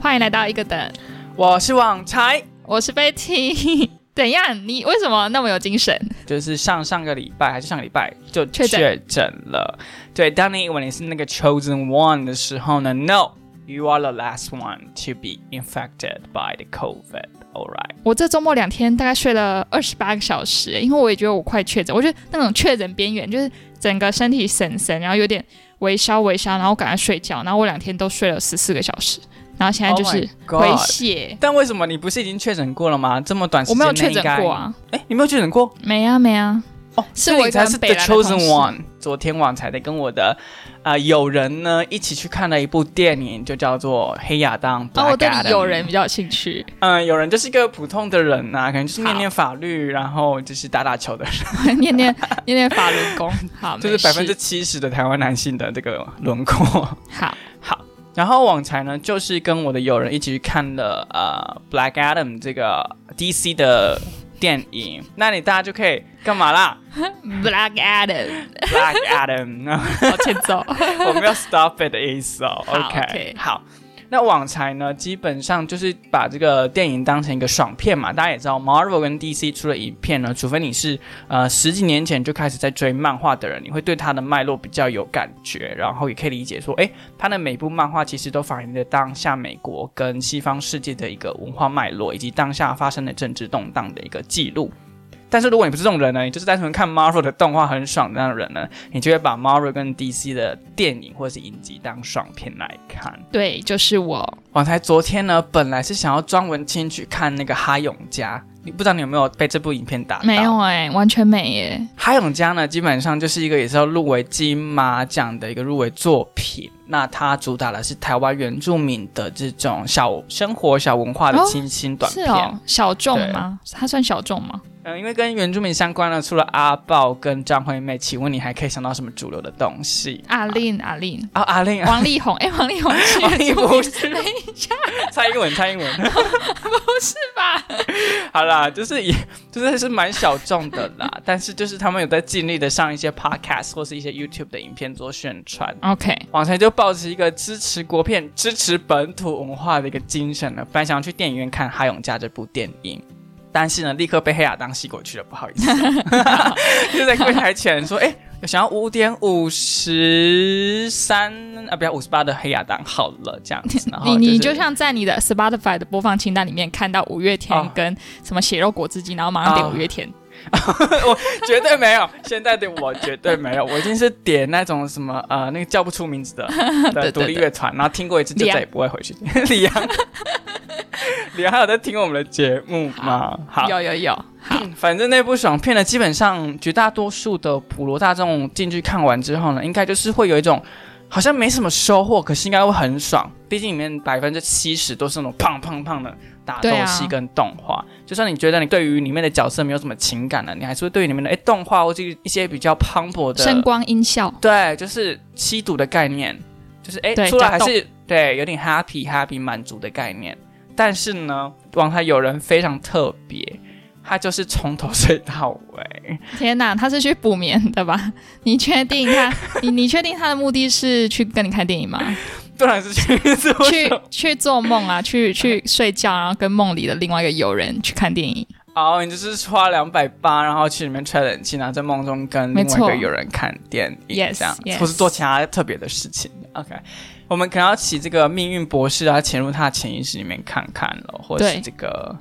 欢迎来到一个等，我是网才，我是 Betty。怎样？你为什么那么有精神？就是上上个礼拜还是上个礼拜就确诊了。对，当你以为你是那个 chosen one 的时候呢，No，you are the last one to be infected by the COVID. All right. 我这周末两天大概睡了二十八个小时，因为我也觉得我快确诊，我觉得那种确诊边缘，就是整个身体神神，然后有点微烧微烧，然后赶快睡觉，然后我两天都睡了十四个小时，然后现在就 Oh 是回血。但为什么你不是已经确诊过了吗？这么短时我间没有确诊过。啊，哎，你没有确诊过？没啊没啊，哦，是我才是 the chosen one。昨天晚才的跟我的呃友人呢一起去看了一部电影，就叫做《黑亚当》。然后我对有人比较有兴趣，嗯，友人就是一个普通的人呐、可能就是念念法律，然后就是打打球的人，念念念念法轮功，好，就是百分之七十的台湾男性的这个轮廓。好，然后往才呢，就是跟我的友人一起去看了呃《Black Adam》这个 DC 的电影，那你大家就可以干嘛啦 Black Adam，？Black Adam，往前走。我们要 stop it 的意思哦。好 OK，OK 好。那网才呢，基本上就是把这个电影当成一个爽片嘛。大家也知道，Marvel 跟 DC 出了影片呢，除非你是呃十几年前就开始在追漫画的人，你会对它的脉络比较有感觉，然后也可以理解说，诶，它的每部漫画其实都反映着当下美国跟西方世界的一个文化脉络，以及当下发生的政治动荡的一个记录。但是如果你不是这种人呢，你就是单纯看 Marvel 的动画很爽的那种人呢，你就会把 Marvel 跟 DC 的电影或者是影集当爽片来看。对，就是我。我才昨天呢，本来是想要专门进去看那个哈永家，你不知道你有没有被这部影片打到？没有哎、完全没耶。哈永家呢，基本上就是一个也是要入围金马奖的一个入围作品。那它主打的是台湾原住民的这种小生活、小文化的哦清新短片。是哦，小众吗？它算小众吗？嗯，因为跟原住民相关的，除了阿豹跟张惠妹，请问你还可以想到什么主流的东西？阿令，阿令，啊，阿令，王力宏，哎、王力宏是 王力宏不是等一下，蔡英文，蔡英文。不是吧？好啦，就是也就是是蛮小众的啦，但是就是他们有在尽力的上一些 podcast 或是一些 YouTube 的影片做宣传。OK，往才就抱持一个支持国片、支持本土文化的一个精神呢，本来想要去电影院看《哈永家》这部电影。但是呢，立刻被黑亚当吸过去了，不好意思，就在柜台前说：“哎、想要五点五十三啊，不要五十八的黑亚当好了，这样子。”然后、你你就就是像在你的 Spotify 的播放清单里面看到五月天哦跟什么血肉果汁机，然后马上点哦五月天。我绝对没有，现在的我绝对没有，我一定是点那种什么呃，那个叫不出名字的 的独立乐团，然后听过一次就再也不会回去听。李阳，李阳还有在听我们的节目吗？好，有有有，好，反正那部爽片呢，基本上绝大多数的普罗大众进去看完之后呢，应该就是会有一种好像没什么收获，可是应该会很爽。毕竟里面百分之七十都是那种胖胖胖的打斗戏跟动画。就算你觉得你对于里面的角色没有什么情感了，你还是会对于里面的哎动画或者一些比较磅礴的声光音效，对，就是吸毒的概念，就是哎对出来还是对有点 happy happy 满足的概念。但是呢，王台有人非常特别，他就是从头睡到尾。天哪，他是去补眠的吧？你确定他？你你确定他的目的是去跟你看电影吗？当然是去去去做梦啊，去去睡觉，然后跟梦里的另外一个友人去看电影。哦，你就是花两百八，然后去里面吹冷气，然后在梦中跟另外一个有人看电影这样 yes 或是做其他特别的事情。OK，我们可能要起这个命运博士啊，潜入他的潜意识里面看看了，或者是对这个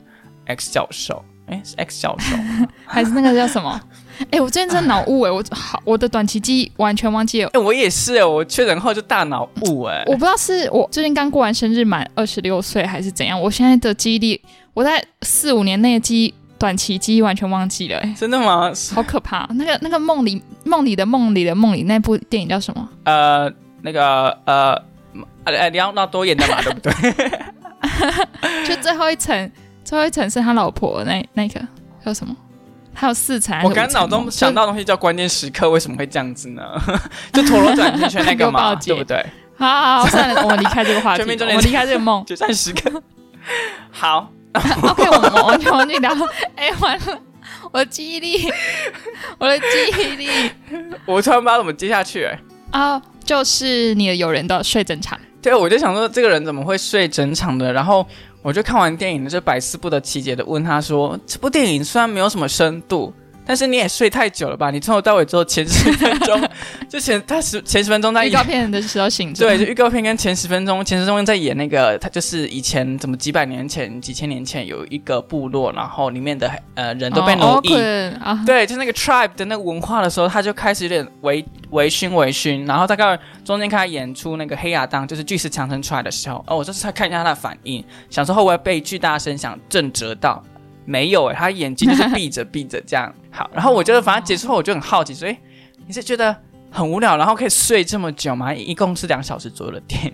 X 教授，哎，是 X 教授吗。还是那个叫什么？哎、我最近真的脑雾哎，我好，我的短期记忆完全忘记了。哎、我也是哎，我确诊后就大脑雾哎。我不知道是我最近刚过完生日，满二十六岁还是怎样。我现在的记忆力，我在四五年内的记忆短期记忆完全忘记了，哎，真的吗？好可怕。那个那个梦里梦里的梦里的梦里那部电影叫什么？呃，那个呃，呃，里奥纳多演的嘛，对不对？就最后一层，最后一层是他老婆那那个叫什么？还有四层我刚脑中想到的东西叫关键时刻，为什么会这样子呢？就陀螺转圈圈那个嘛，对不对？好好好，算了，我们离开这个话题，我们离开这个梦。决战时刻。好，OK，我们完全忘记聊。哎，完了，我的记忆力，我的记忆力我突然不知道怎么接下去、哎啊，就是你的友人的睡整场。对，我就想说这个人怎么会睡整场的？然后我就看完电影，就百思不得其解的问他说：“这部电影虽然没有什么深度。”但是你也睡太久了吧？你从头到尾之后前十分钟，就前他十前十分钟在预告片的时候醒着，对，就预告片跟前十分钟，前十分钟在演那个，他就是以前怎么几百年前、几千年前有一个部落，然后里面的呃人都被奴役，对，就那个 tribe 的那个文化的时候，他就开始有点微微醺微醺，然后大概中间开始演出那个黑亚当就是巨石强森出来的时候，哦，我这是在看一下他的反应，想说会不会被巨大声响震折到。没有哎，他眼睛就是闭着闭着这样。好，然后我觉得反正结束后我就很好奇，所以你是觉得很无聊，然后可以睡这么久吗？一共是两小时左右的电影，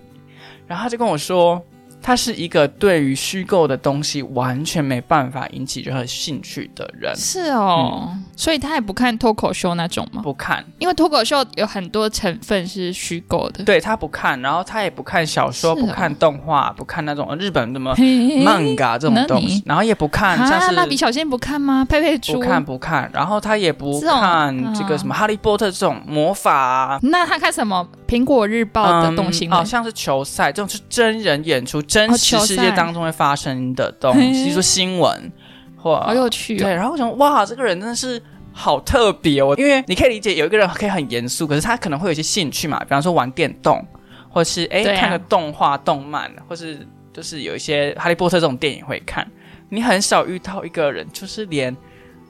然后他就跟我说。他是一个对于虚构的东西完全没办法引起任何兴趣的人。是哦，所以他也不看脱口秀那种吗？不看，因为脱口秀有很多成分是虚构的。对他不看，然后他也不看小说，不看动画，不看那种日本什么 manga 这种东西，然后也不看像是蜡笔小新不看吗？佩佩猪不看不看，然后他也不看这个什么哈利波特这种魔法。那他看什么？苹果日报的东西，好像是球赛这种是真人演出。真实世界当中会发生的东西，比如说新闻，或好有趣。对，然后我想，哇，这个人真的是好特别哦。因为你可以理解，有一个人可以很严肃，可是他可能会有一些兴趣嘛，比方说玩电动，或是哎看个动画、动漫，或是就是有一些《哈利波特》这种电影会看。你很少遇到一个人，就是连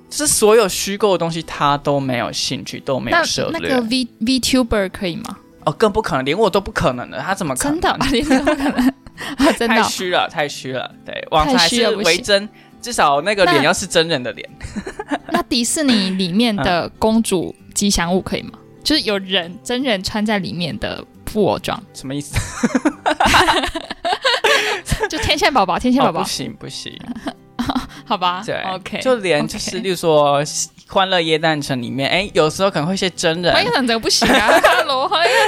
就是所有虚构的东西他都没有兴趣，都没有涉猎。那个 V VTuber 可以吗？哦，更不可能，连我都不可能的，他怎么可能？真的，连都不可能。真的太虚了，太虚了。对，网才是为真，至少那个脸要是真人的脸。那迪士尼里面的公主吉祥物可以吗？就是有人真人穿在里面的布偶装，什么意思？就天线宝宝，天线宝宝不行不行，好吧？对，OK，就连就是，例如说。欢乐椰蛋城里面，哎，有时候可能会一些真人。欢乐蛋城不行啊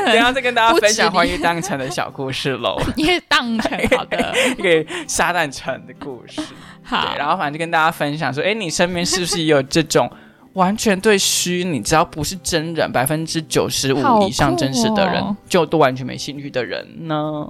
等下再跟大家分享欢乐蛋城的小故事喽。也当城，好的，一个沙旦城的故事。好，然后反正就跟大家分享说，哎，你身边是不是也有这种 完全对虚拟，只要不是真人，百分之九十五以上真实的人，就都完全没兴趣的人呢？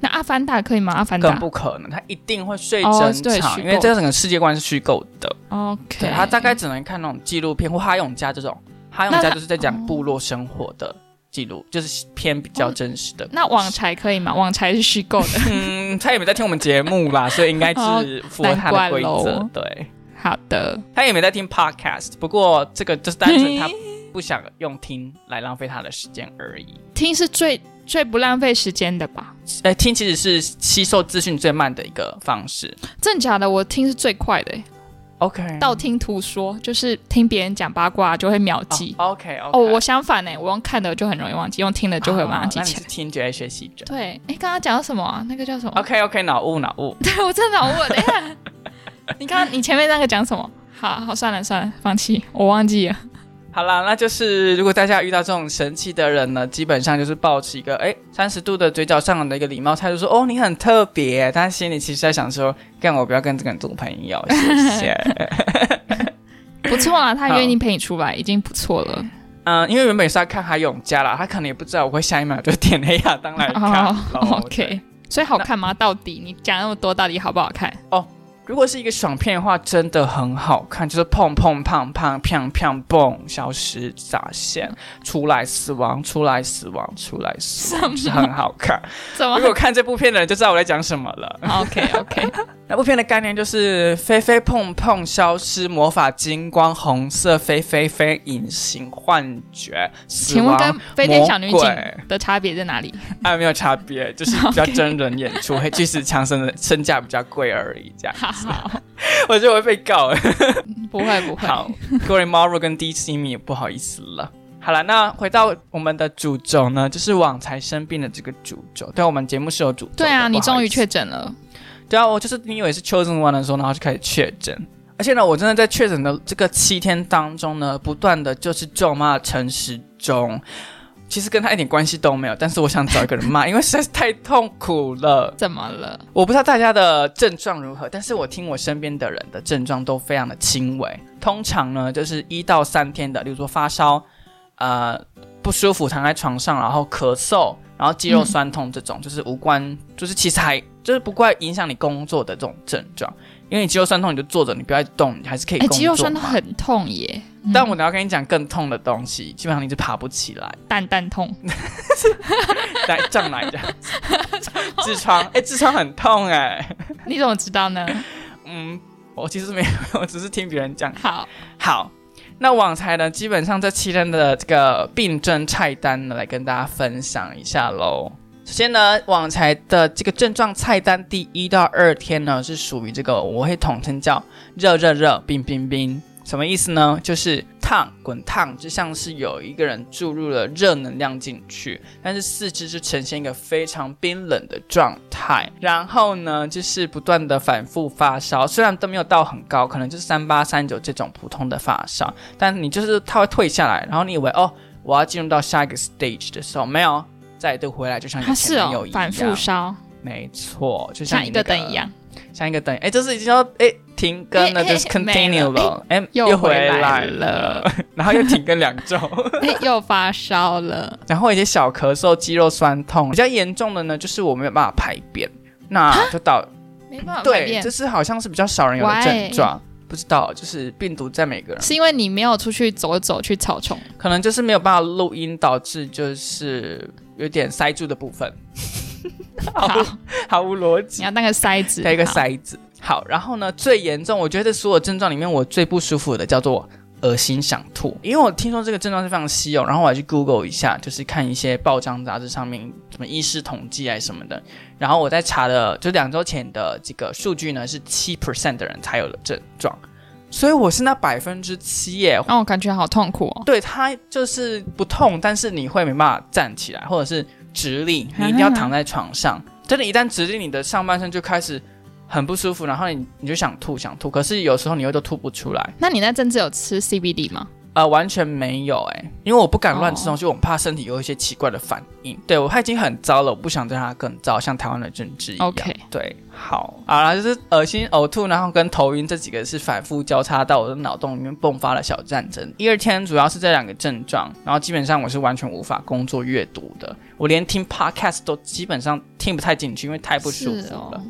那阿凡达可以吗？阿凡达更不可能，他一定会睡整场，因为这个整个世界观是虚构的。OK，他大概只能看那种纪录片或哈永家这种，哈永家就是在讲部落生活的记录，就是偏比较真实的。那网柴可以吗？网柴是虚构的。嗯，他也没在听我们节目啦，所以应该是符合他的规则。对，好的。他也没在听 Podcast，不过这个就是单纯他不想用听来浪费他的时间而已。听是最。最不浪费时间的吧？哎，听其实是吸收资讯最慢的一个方式。真假的？我听是最快的。OK，道听途说就是听别人讲八卦就会秒记。OK，哦，我相反呢，我用看的就很容易忘记，用听的就会马上记起来。听就会学习者。对，哎，刚刚讲到什么啊？那个叫什么？OK，OK，脑雾，脑雾。对我真的脑雾。等一下，你刚刚你前面那个讲什么？好好，算了算了，放弃，我忘记了。好啦，那就是如果大家遇到这种神奇的人呢，基本上就是保持一个哎三十度的嘴角上扬的一个礼貌态度，说哦你很特别，但心里其实在想说，干我不要跟这个人做朋友，谢谢。不错啊，他愿意陪你出来，已经不错了。嗯，因为原本是要看海永家啦，他可能也不知道我会下一秒就点黑亚当来看。OK，所以好看吗？到底你讲那么多，到底好不好看？哦。如果是一个爽片的话，真的很好看，就是砰砰砰砰砰砰砰，消失砸线，出来死亡，出来死亡，出来死亡，是很好看。怎么？如果看这部片的人就知道我在讲什么了。OK OK，那部片的概念就是飞飞碰碰消失，魔法金光红色飞飞飞，隐形幻觉，请问跟飞天小女警的差别在哪里？啊，没有差别，就是比较 真人演出，黑巨石强森的身价比较贵而已，这样。好，我就会被告。不会不会。好，各位 Marvel 跟 DC 迷不好意思了。好了，那回到我们的主轴呢，就是网才生病的这个主轴。对，我们节目是有主轴。对啊，你终于确诊了。对啊，我就是你以为是 chosen one 的时候，然后就开始确诊。而且呢，我真的在确诊的这个七天当中呢，不断的就是咒骂陈时中。其实跟他一点关系都没有，但是我想找一个人骂，因为实在是太痛苦了。怎么了？我不知道大家的症状如何，但是我听我身边的人的症状都非常的轻微。通常呢，就是一到三天的，例如说发烧，呃，不舒服躺在床上，然后咳嗽，然后肌肉酸痛这种，就是无关，就是其实还就是不怪影响你工作的这种症状。因为你肌肉酸痛，你就坐着，你不要动，你还是可以工作。肌肉酸痛很痛耶。但我等下跟你讲更痛的东西，基本上你就爬不起来。蛋蛋痛，来胀奶的 痔疮，哎，痔疮很痛哎。你怎么知道呢？嗯，我其实没有，我只是听别人讲。好，好，那网才呢，基本上这七天的这个病症菜单呢，来跟大家分享一下喽。首先呢，网才的这个症状菜单第一到二天呢，是属于这个我会统称叫热热热、冰冰冰，什么意思呢？就是烫、滚烫，就像是有一个人注入了热能量进去，但是四肢就呈现一个非常冰冷的状态。然后呢，就是不断的反复发烧，虽然都没有到很高，可能就是三八三九这种普通的发烧，但你就是它会退下来，然后你以为哦，我要进入到下一个 stage 的时候，没有。再度回来，就像以前有一样，反复烧，没错，就像一个灯一样，像一个灯。哎，这是已经要哎停更了，就是 continue 了，哎又回来了，然后又停更两周，哎又发烧了，然后一些小咳嗽、肌肉酸痛，比较严重的呢，就是我没有办法排便，那就到没办法排便，这是好像是比较少人有的症状。不知道，就是病毒在每个人，是因为你没有出去走走去草丛，可能就是没有办法录音，导致就是有点塞住的部分，毫毫无逻辑。你要那个塞子，带一个塞子。好，然后呢，最严重，我觉得所有症状里面我最不舒服的叫做。恶心想吐，因为我听说这个症状是非常稀有，然后我还去 Google 一下，就是看一些报章杂志上面什么医师统计啊什么的，然后我在查的就两周前的这个数据呢，是七 percent 的人才有了症状，所以我是那百分之七耶，让哦，感觉好痛苦哦。对，它就是不痛，但是你会没办法站起来，或者是直立，你一定要躺在床上，真的，一旦直立，你的上半身就开始。很不舒服，然后你你就想吐想吐，可是有时候你又都吐不出来。那你那阵子有吃 CBD 吗？呃，完全没有哎，因为我不敢乱吃东西，我怕身体有一些奇怪的反应。对我他已经很糟了，我不想让他更糟，像台湾的政治一样。OK，对，好啊，就是恶心、呕吐，然后跟头晕这几个是反复交叉到我的脑洞里面迸发了小战争。第二天主要是这两个症状，然后基本上我是完全无法工作阅读的，我连听 Podcast 都基本上听不太进去，因为太不舒服了。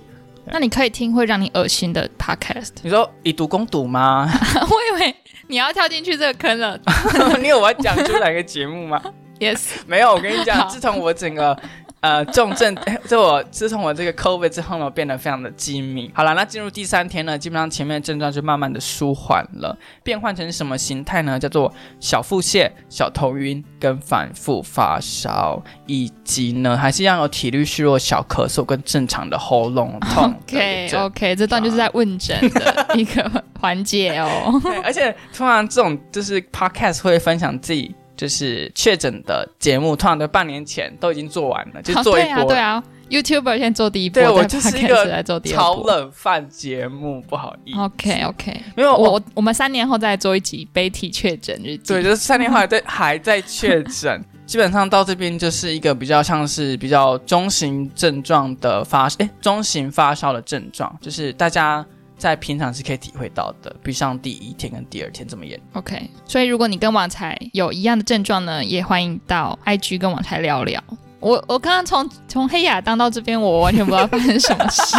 那你可以听会让你恶心的 podcast。你说以毒攻毒吗？我以为你要跳进去这个坑了。你有我要讲出来个节目吗？Yes。没有，我跟你讲，自从我整个。呃，重症，就 我自从我这个 COVID 之后呢，变得非常的机敏。好了，那进入第三天呢，基本上前面的症状就慢慢的舒缓了，变换成什么形态呢？叫做小腹泻、小头晕跟反复发烧，以及呢，还是一样有体力虚弱、小咳嗽跟正常的喉咙痛。OK OK，这段就是在问诊的一个环节哦。对，而且通常这种就是 Podcast 会分享自己。就是确诊的节目，通常都半年前都已经做完了，就做一波。对啊，YouTuber 先做第一波，对我就是一个做第超冷饭节目，不好意思。OK OK，没有我我们三年后再做一集悲体确诊日记。对，就是三年后还在 还在确诊，基本上到这边就是一个比较像是比较中型症状的发，哎，中型发烧的症状，就是大家。在平常是可以体会到的，比像第一天跟第二天这么严。OK，所以如果你跟网才有一样的症状呢，也欢迎到 IG 跟网才聊聊。我我刚刚从从黑亚当到这边，我完全不知道发生什么事，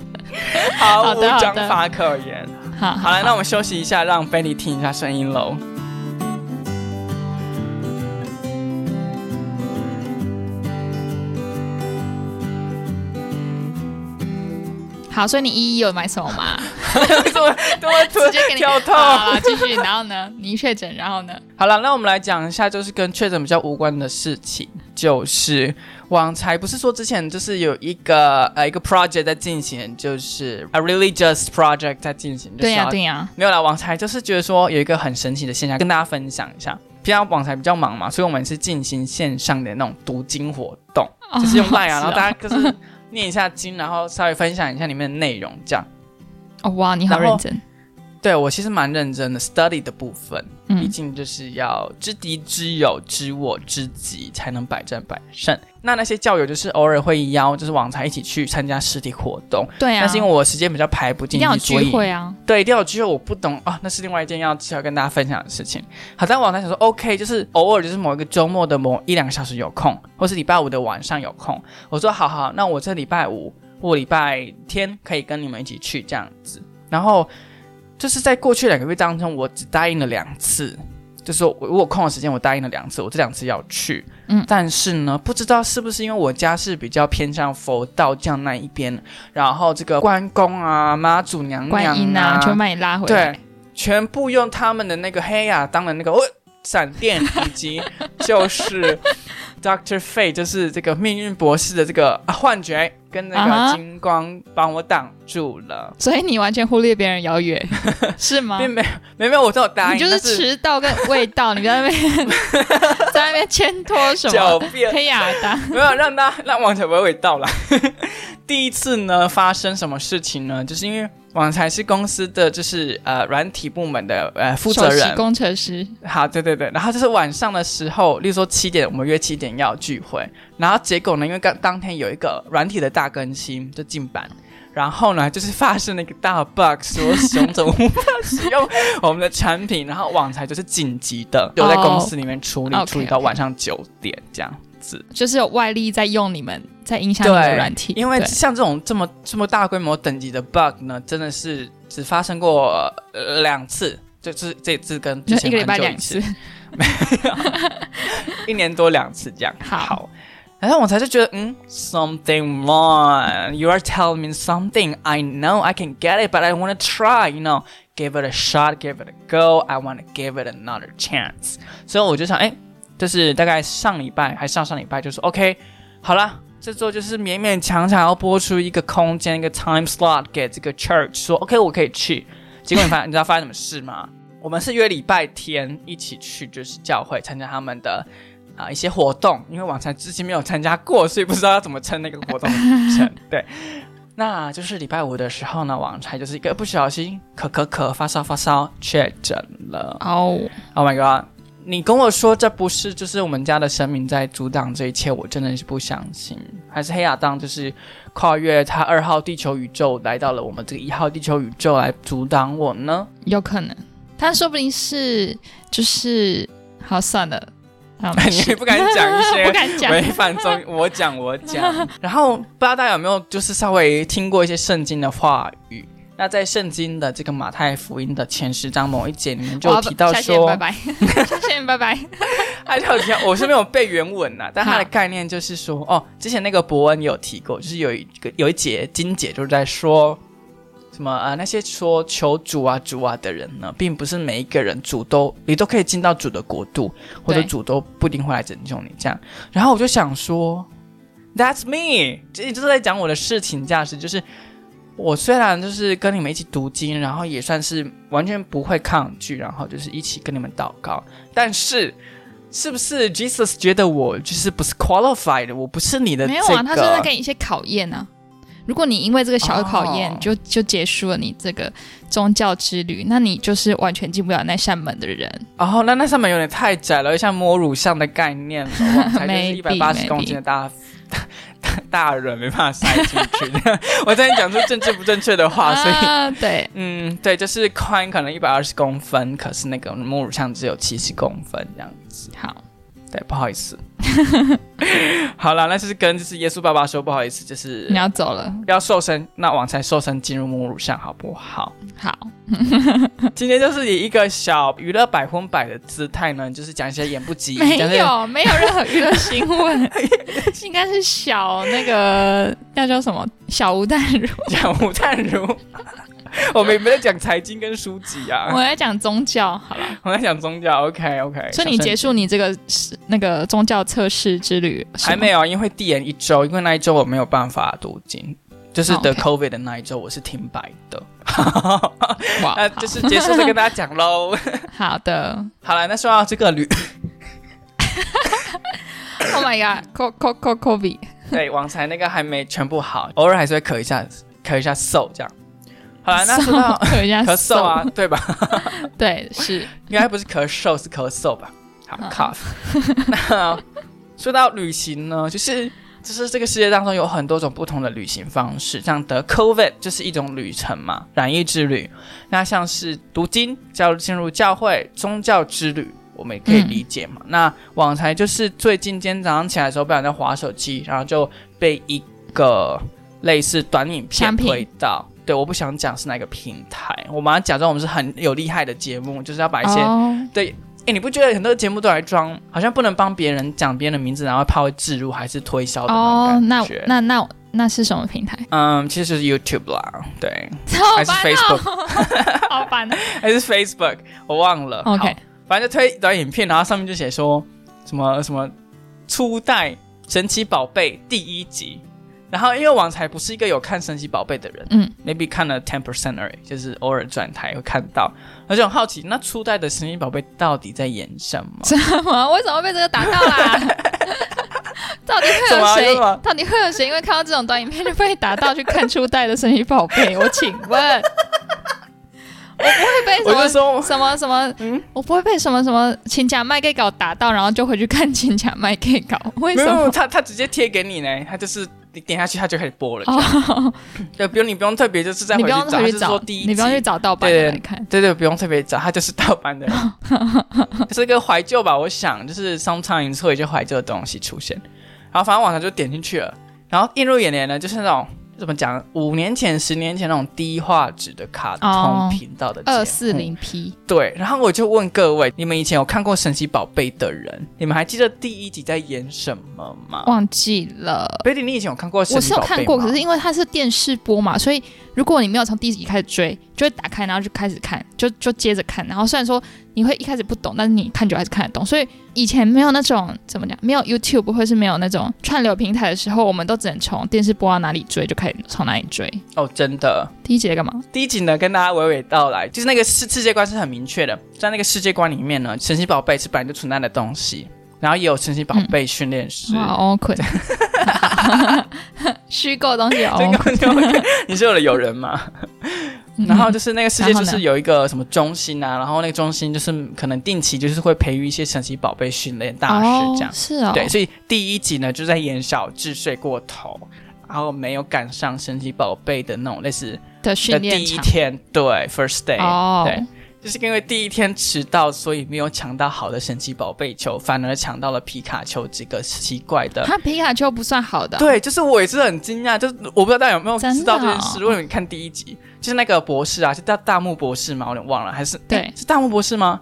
毫无章法可言。好，好了，那我们休息一下，让 Benny 听一下声音喽。好，所以你一一有买什么吗？怎么怎么 直接给你跳套？继续，然后呢？你确诊，然后呢？好了，那我们来讲一下，就是跟确诊比较无关的事情，就是网才不是说之前就是有一个呃一个 project 在进行，就是 a religious project 在进行。对呀对呀，没有啦。网才就是觉得说有一个很神奇的现象，跟大家分享一下。平常网才比较忙嘛，所以我们是进行线上的那种读经活动，就是用麦啊，然后大家就是。念一下经，然后稍微分享一下里面的内容，这样。哦哇，你好认真。对我其实蛮认真的，study 的部分，嗯毕竟就是要知敌知友、知我知己，才能百战百胜。那那些教友就是偶尔会邀，就是往常一起去参加实体活动，对啊，但是因为我时间比较排不进一定要聚会啊。对，一定要有聚会，我不懂啊，那是另外一件要需要跟大家分享的事情。好，在网上想说，OK，就是偶尔就是某一个周末的某一两个小时有空，或是礼拜五的晚上有空，我说好好，那我这礼拜五或礼拜天可以跟你们一起去这样子。然后就是在过去两个月当中，我只答应了两次。就是我我有空的时间，我答应了两次，我这两次要去，嗯但是呢，不知道是不是因为我家是比较偏向佛道教那一边，然后这个关公啊、妈祖娘娘观音啊，就会把你拉回来。对，全部用他们的那个黑亚当的那个哦闪电，以及 就是 Doctor Fate，就是这个命运博士的这个、啊、幻觉跟那啊个金光帮我挡住了。所以你完全忽略别人邀约，是吗？并没有，没有，我都有答应，你就是迟到跟未到，你在那边 在那边牵拖什么？黑亚当，没有让他让王才娓娓道了。第一次呢，发生什么事情呢？就是因为王才是公司的就是呃软体部门的呃负责人，工程师，好，对对对，然后就是晚上的时候，例如说七点，我们约七点要聚会，然后结果呢，因为刚当天有一个软体的大更新，就进版，然后呢，就是发生了一个大 bug，说使用者无法使用我们的产品，然后网才就是紧急的留在公司里面处理处理到晚上九点这样子。就是有外力在用你们，在影响你的软体。因为像这种这么这么大规模等级的 bug 呢，真的是只发生过呃两次，就是这次跟之前就一个礼拜两次，没有，一年多两次这样。好然后我才就觉得，嗯，something wrong. You are telling me something. I know I can get it, but I want to try. You know, give it a shot, give it a go. I want to give it another chance. 所以我就想，哎，就是大概上礼拜还上上礼拜，就说 OK，好了。这周就是勉勉强强要播出一个空间，一个 time slot 给这个 church，说 OK 我可以去。结果你发，你知道发生什么事吗？我们是约礼拜天一起去，就是教会参加他们的啊、一些活动，因为往常之前没有参加过，所以不知道要怎么称那个活动。对，那就是礼拜五的时候呢，王才就是一个不小心咳咳咳发烧发烧确诊了。哦，Oh my god！你跟我说这不是就是我们家的神明在阻挡这一切，我真的是不相信。还是黑亚当就是跨越他二号地球宇宙来到了我们这个一号地球宇宙来阻挡我呢？有可能，他说不定是就是好算了，你也不敢讲一些 不敢讲违反中，我讲我讲。然后不知道大家有没有就是稍微听过一些圣经的话语？那在圣经的这个马太福音的前十章某一节里面就提到说，拜拜，下线拜拜。他就有提到，我是没有背原文呐，但他的概念就是说，哦，之前那个伯恩有提过，就是有一个有一节经节就是在说。什么啊、呃？那些说求主啊主啊的人呢，并不是每一个人主都你都可以进到主的国度，或者主都不一定会来拯救你这样。然后我就想说，That's me，这就是在讲我的事情价值，就是我虽然就是跟你们一起读经，然后也算是完全不会抗拒，然后就是一起跟你们祷告，但是。是不是 Jesus 觉得我就是不是 qualified 的？我不是你的、这个、没有啊，他是在给你一些考验啊。如果你因为这个小的考验、哦就就结束了你这个宗教之旅，那你就是完全进不了那扇门的人。哦，那那扇门有点太窄了，像摸乳像的概念 才就是一百八十公斤的大大 大人没办法塞进去。我在讲出政治不正确的话，所以啊，对，嗯，对，就是宽可能一百二十公分，可是那个母乳像只有七十公分这样子。好，对，不好意思。好了，那就是跟就是耶稣爸爸说不好意思，就是你要走了，要瘦身，那往才瘦身进入母乳上好不好？好，今天就是以一个小娱乐百分百的姿态呢，就是讲一些言不及义，没有没有任何娱乐新闻，应该是小那个那叫什么小吴淡如，小吴淡如。我们也没在讲财经跟书籍啊，我在讲宗教，好了。我在讲宗教。OK OK，所以你结束你这个是那个宗教测试之旅还没有，因为递延一周，因为那一周我没有办法读经，就是得 COVID 的那一周我是停摆的。哇，那就是结束再跟大家讲喽。好好的。好了，那说到这个旅，Oh my god，co co co covid，对，网才那个还没全部好，偶尔还是会咳一下，咳一下嗽这样。好了，那说到 咳嗽啊，，对吧？对，是应该不是咳嗽，是咳嗽吧？好嗯，cough。那说到旅行呢，就是就是这个世界当中有很多种不同的旅行方式，像得 COVID 就是一种旅程嘛，染疫之旅。那像是读经、加入进入教会、宗教之旅，我们也可以理解嘛。那网才就是最近今天早上起来的时候，不小心在划手机，然后就被一个类似短影片推到。对，我不想讲是哪个平台，我马上假装我们是很有厉害的节目，就是要把一些对哎，你不觉得很多节目都来装，好像不能帮别人讲别人的名字，然后怕会置入还是推销的哦，那那种感觉？那那那是什么平台？嗯，其实就是 YouTube 啦，对，还是 Facebook，哦，好烦哦。还是 Facebook，我忘了。OK，反正就推一段影片，然后上面就写说什么什么初代神奇宝贝第一集。然后因为王才不是一个有看神奇宝贝的人，嗯，maybe 看了 ten percent 而已，就是偶尔转台会看到，而且很好奇，那初代的神奇宝贝到底在演什么？什么？为什么被这个打到啦？到底会有谁？到底会有谁因为看到这种短影片就被打到去看初代的神奇宝贝？我请问，我不会被什么，什么什么，嗯我不会被什么什么请假麦给稿打到，然后就回去看请假麦给稿。为，什么？他他直接贴给你呢，他就是你点下去，它就开始播了。对，不用你不用特别就是再回去找，他用回去找是说第一，集，你不用去找盗版的来看。对对，不用特别找，它就是盗版的，是一个怀旧吧？我想就是 sometimes 会有一些怀旧的东西出现，然后反正网上就点进去了，然后映入眼帘呢，就是那种怎么讲，五年前、十年前那种低画质的卡哦通频道的二四零 P，对，然后我就问各位，你们以前有看过神奇宝贝的人，你们还记得第一集在演什么吗？忘记了。贝蒂，你以前有看过神我奇宝贝吗？是有看过，可是因为它是电视播嘛，所以如果你没有从第一集开始追，就会打开，然后就开始看，就就接着看。然后虽然说你会一开始不懂，但是你看久还是看得懂。所以以前没有那种怎么讲，没有 YouTube 或是没有那种串流平台的时候，我们都只能从电视播到哪里追，就开始从哪里追。哦，真的。第一集在干嘛？第一集呢，跟大家娓娓道来，就是那个世世界观是很明确的，在那个世界观里面呢，神奇宝贝是本来就存在的东西，然后也有神奇宝贝训练师。哇，awkward，虚构的东西有这 awkward。你是有了友人嘛？嗯。然后就是那个世界就是有一个什么中心啊，然后那个中心就是可能定期就是会培育一些神奇宝贝训练大师这样。哦。是哦，对，所以第一集呢就在演小智睡过头，然后没有赶上神奇宝贝的那种类似的的训第练第一天，对，first day，、哦，对，就是因为第一天迟到，所以没有抢到好的神奇宝贝球，反而抢到了皮卡丘这个奇怪的。他皮卡丘不算好的哦，对，就是我也是很惊讶，就是我不知道大家有没有知道这件事。哦如果你看第一集，就是那个博士啊，是大大木博士吗？我有点忘了，还是对诶是大木博士吗？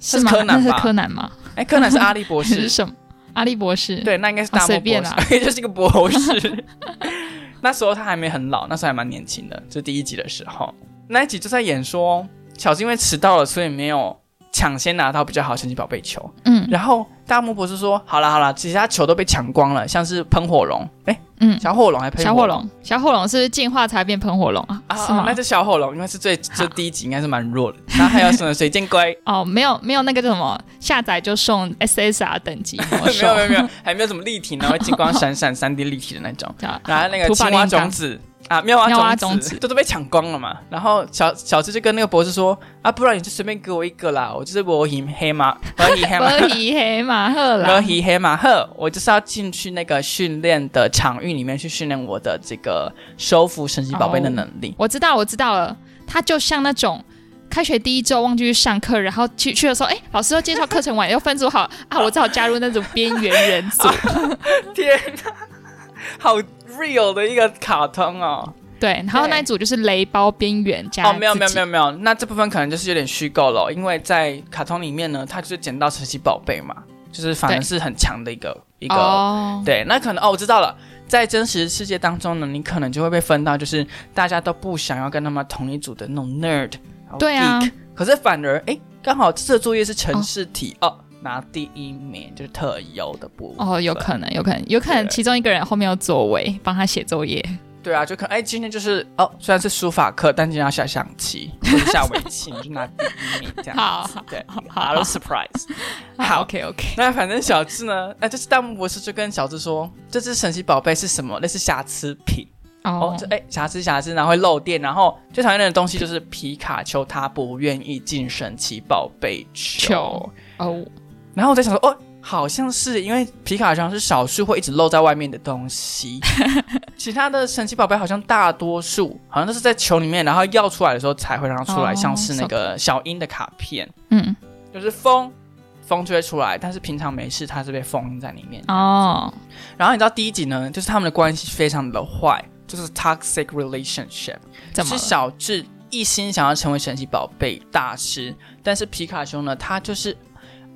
是柯南那是吧柯南吗？哎，柯南是 阿笠博士什么？阿笠博士？对，那应该是大木博士，就是一个博士。那时候他还没很老，那时候还蛮年轻的，就第一集的时候，那一集就在演说，小智因为迟到了，所以没有抢先拿到比较好的神奇宝贝球。嗯然后大木博士说：“好了好了，其他球都被抢光了，像是喷火龙，哎，嗯，小火龙还喷小火龙，小火龙是不是进化才变喷火龙啊？啊，那？就小火龙，因为是最这第一集应该是蛮弱的。然后还有什么水箭龟？哦，没有没有那个叫什么，下载就送 SSR 等级魔没，有没有没有，还没有什么立体，然后金光闪闪、三 D 立体的那种。叫然后那个青蛙种子啊，妙妙蛙种子都都被抢光了嘛。然后小小智就跟那个博士说啊，不然你就随便给我一个啦，我就是我赢黑马，我赢黑马。黑马赫我啦，赢黑马赫，我就是要进去那个训练的场域里面去训练我的这个收服神奇宝贝的能力。我知道我知道了，它就像那种。开学第一周忘记去上课，然后去去的时候，哎，老师又介绍课程完，又分组好啊，我只好加入那种边缘人组。天哪，好 real 的一个卡通哦！对，然后那一组就是雷包边缘加哦，没有没有没有没有，那这部分可能就是有点虚构了哦，因为在卡通里面呢，它就是捡到神奇宝贝嘛，就是反而是很强的一个一个。哦，对，那可能哦，我知道了，在真实世界当中呢，你可能就会被分到，就是大家都不想要跟他们同一组的那种 nerd，对啊可是反而哎，刚好这作业是城市题哦拿第一名就是特优的部分。哦，有可能，有可能，有可能其中一个人后面有座位帮他写作业。对啊，就可能哎，今天就是哦，虽然是书法课，但今天要下象棋或者下围棋，你就拿第一名这样子。对，好好了 surprise。好，OK OK，那反正小智呢，哎就是大木博士就跟小智说，这只神奇宝贝是什么？那是瑕疵品。哦，这哎瑕疵瑕疵，然后会漏电，然后最讨厌的东西就是皮卡丘，他不愿意进神奇宝贝球哦。然后我在想说，哦，好像是因为皮卡丘是少数会一直露在外面的东西，其他的神奇宝贝好像大多数好像都是在球里面，然后要出来的时候才会让它出来，像是那个小樱的卡片，嗯，就是风风就会出来，但是平常没事，它是被封印在里面。哦。然后你知道第一集呢，就是他们的关系非常的坏。就是 toxic relationship，是小智一心想要成为神奇宝贝大师，但是皮卡丘呢，他就是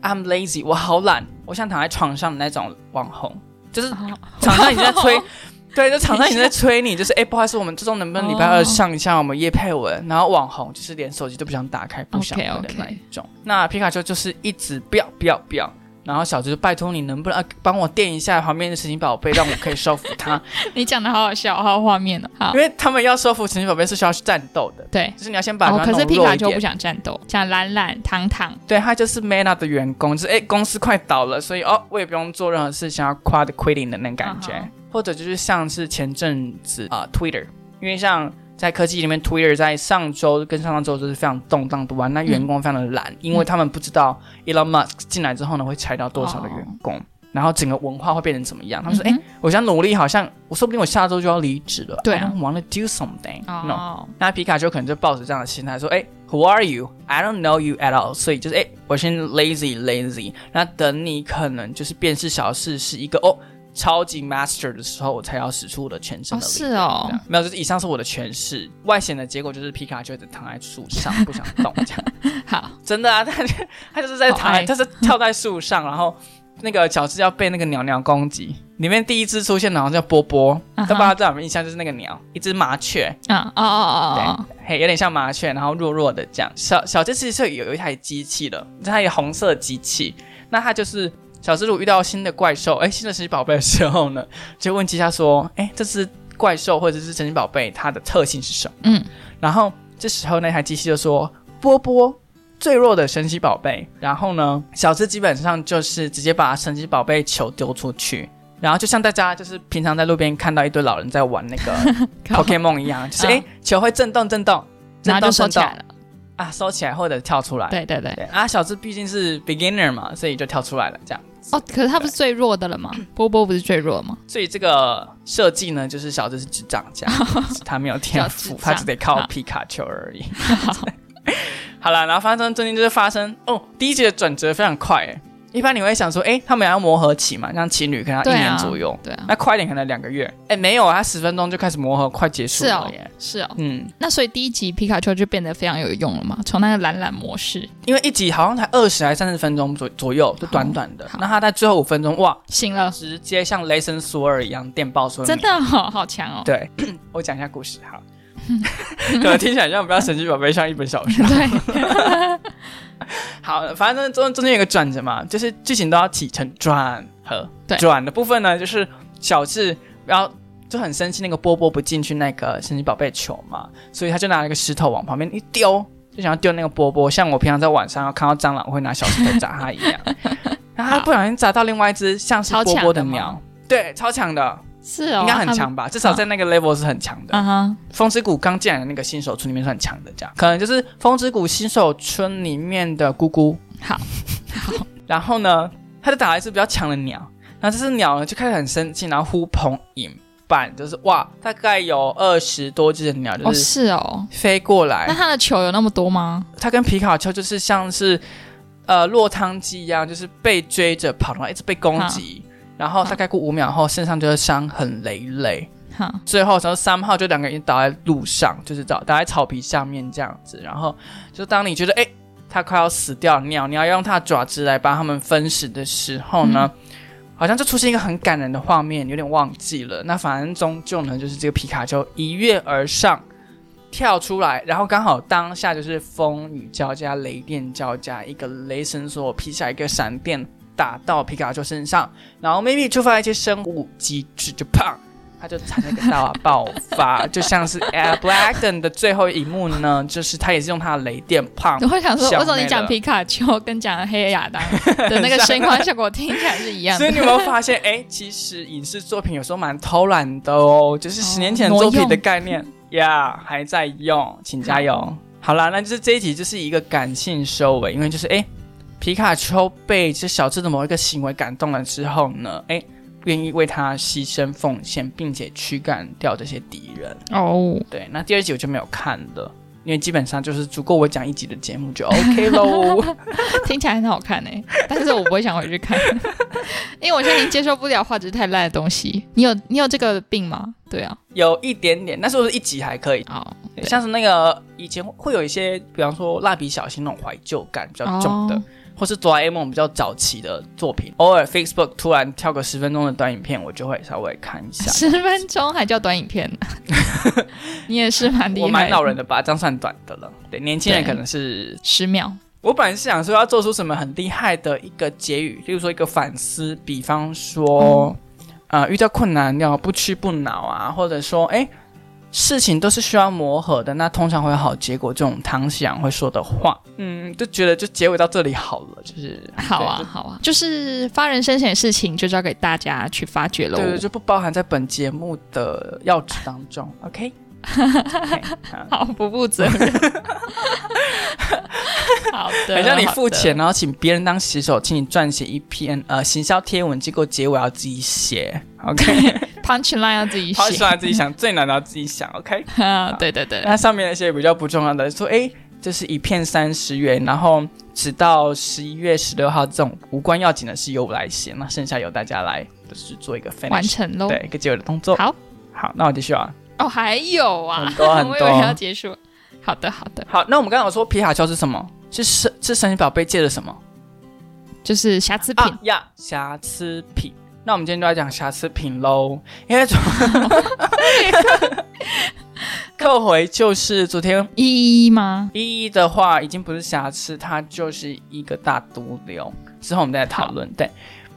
I'm lazy，我好懒，我想躺在床上的那种网红，就是场上已经在催，对，就厂商已经在催你，就是哎，不好意思，我们这周能不能礼拜二上一下我们叶佩文，然后网红就是连手机都不想打开，不想的那一种，那皮卡丘就是一直不要不要不要。然后小智就拜托你能不能帮我垫一下旁边的神奇宝贝，让我可以收服它。你讲的好好笑，好有画面哦。因为他们要收服神奇宝贝是需要去战斗的，对，就是你要先把它可是皮卡丘不想战斗，想懒懒躺躺。对他就是 Mana 的员工，就是哎公司快倒了，所以哦我也不用做任何事，想要 quit quitting 的那感觉。或者就是像是前阵子啊 Twitter，因为像。在科技里面，Twitter 在上周跟上上周都是非常动荡不安，那员工非常的懒，因为他们不知道 Elon Musk 进来之后呢会裁掉多少的员工，然后整个文化会变成怎么样？他们说：“哎，我想努力，好像我说不定我下周就要离职了。”对啊，Want to do something？哦，那皮卡丘可能就抱着这样的心态说：“哎，Who are you? I don't know you at all。”所以就是哎，我先 lazy lazy，那等你可能就是辨识小事是一个哦。超级 master 的时候，我才要使出我的全身的力。是哦，没有，就是以上是我的诠释。外显的结果就是皮卡丘在躺在树上，不想动。这样 好，真的啊，他他就是在躺，他是跳在树上，然后那个小智要被那个鸟鸟攻击。里面第一只出现的好像叫波波，大家不知道在有没有印象？就是那个鸟，一只麻雀。啊哦哦哦对，嘿，有点像麻雀，然后弱弱的这样。小小智其实是有有一台机器的，它有红色机器，那它就是。小蜘蛛遇到新的怪兽，哎，新的神奇宝贝的时候呢，就问机下说：“哎，这只怪兽或者是神奇宝贝，它的特性是什么？”嗯，然后这时候那台机器就说：“波波最弱的神奇宝贝。”然后呢，小智基本上就是直接把神奇宝贝球丢出去，然后就像大家就是平常在路边看到一堆老人在玩那个 Pokemon 一样，就是哎，球会震动震动，然后就收起来了。啊，收起来或者跳出来。对对对，啊，小智毕竟是 beginner 嘛，所以就跳出来了，这样。哦，可是他不是最弱的了吗？波波不是最弱吗？所以这个设计呢，就是小智是智障家，他没有天赋，他只得靠皮卡丘而已。好了，然后发生中间就是发生哦，第一集的转折非常快，哎。一般你会想说，哎，他们要磨合期嘛，像情侣可能要一年左右，对啊，那快点可能两个月，哎，没有啊，十分钟就开始磨合，快结束了耶，是哦，嗯，那所以第一集皮卡丘就变得非常有用了嘛，从那个懒懒模式，因为一集好像才二十还三十分钟左左右，就短短的，那他在最后五分钟，哇，醒了，直接像雷神索尔一样电爆所有，真的好好强哦，对 我讲一下故事哈，可能听起来像不要神奇宝贝像一本小说，对。好，反正中中间有个转折嘛，就是剧情都要起承转合。对，转的部分呢，就是小智然后就很生气，那个波波不进去那个神奇宝贝球嘛，所以他就拿了一个石头往旁边一丢，就想要丢那个波波，像我平常在晚上要看到蟑螂我会拿小石头砸它一样。然后他不小心砸到另外一只像是波波的鸟，对，超强的。是哦，应该很强吧？至少在那个 level 是很强的。嗯哼，风之谷刚进来的那个新手村里面是很强的，这样可能就是风之谷新手村里面的姑姑。好，好。然后呢，他就打了一只比较强的鸟，然后这只鸟呢就开始很生气，然后呼朋引伴，就是哇，大概有二十多只的鸟，就是是哦，飞过来。那它的球有那么多吗？它跟皮卡丘就是像是呃落汤鸡一样，就是被追着跑然后，一直被攻击。然后大概过五秒后，身上就是伤痕累累。好，最后从三号就两个人倒在路上，就是倒倒在草皮下面这样子。然后就当你觉得哎，他快要死掉，鸟你要用它爪子来帮他们分食的时候呢，好像就出现一个很感人的画面，有点忘记了。那反正终究呢，就是这个皮卡丘一跃而上，跳出来，然后刚好当下就是风雨交加、雷电交加，一个雷神索劈下一个闪电。打到皮卡丘身上，然后 maybe 触发一些生物机制，就砰，它就产生一个大爆发，就像是 Air Blackden 的最后一幕呢，就是他也是用他的雷电胖。我会想说，小为什么你讲皮卡丘跟讲黑亚当的那个声光效果听起来是一样的？所以你有没有发现，哎、其实影视作品有时候蛮偷懒的哦，就是十年前的作品的概念呀还在用，请加油。好啦，那就是这一集就是一个感性收尾，因为就是哎、皮卡丘被这小智的某一个行为感动了之后呢，哎、愿意为他牺牲奉献，并且驱赶掉这些敌人。哦，对，那第二集我就没有看了。因为基本上就是足够我讲一集的节目就 OK 喽。听起来很好看哎、但是我不会想回去看，因为我现在已经接受不了画质太烂的东西。你有你有这个病吗？对啊，有一点点，但是我是一集还可以。像是那个以前会有一些，比方说蜡笔小新那种怀旧感比较重的，哦或是哆啦 A 梦比较早期的作品，偶尔 Facebook 突然跳个十分钟的短影片，我就会稍微看一下。十分钟还叫短影片？你也是蛮厉害，我蛮恼人，的吧，这样算短的了。对，年轻人可能是十秒。我本来是想说要做出什么很厉害的一个结语，例如说一个反思，比方说，呃，遇到困难要不屈不挠啊，或者说，哎，事情都是需要磨合的，那通常会有好结果，这种唐喜阳会说的话，嗯，就觉得就结尾到这里好了，就是好啊，好啊，就是发人深省的事情，就交给大家去发掘喽就。对对，就不包含在本节目的要旨当中，OK。好好，不负责任。好的，很像你付钱，然后请别人当写手，请你撰写一篇呃行销贴文，结果结尾要自己写，OK。punch line 要自己写好喜。欢自己想，最难的要自己想，OK。啊，对对对，那上面那些比较不重要的，说哎，这是一片三十元，然后直到十一月十六号这种无关要紧的事由我来写，那剩下由大家来就是做一个完成喽。对一个结尾的动作。好，好，那我继续啊。哦，还有啊，很多很 我以为要结束。好的，好的，好，那我们刚刚有说皮卡丘是什么？是神是神奇宝贝借的什么？就是瑕疵品啊。呀，瑕疵品。那我们今天就来讲瑕疵品喽，因为昨 扣回就是昨天一吗？一一的话，已经不是瑕疵，它就是一个大毒瘤。之后我们再来讨论。对，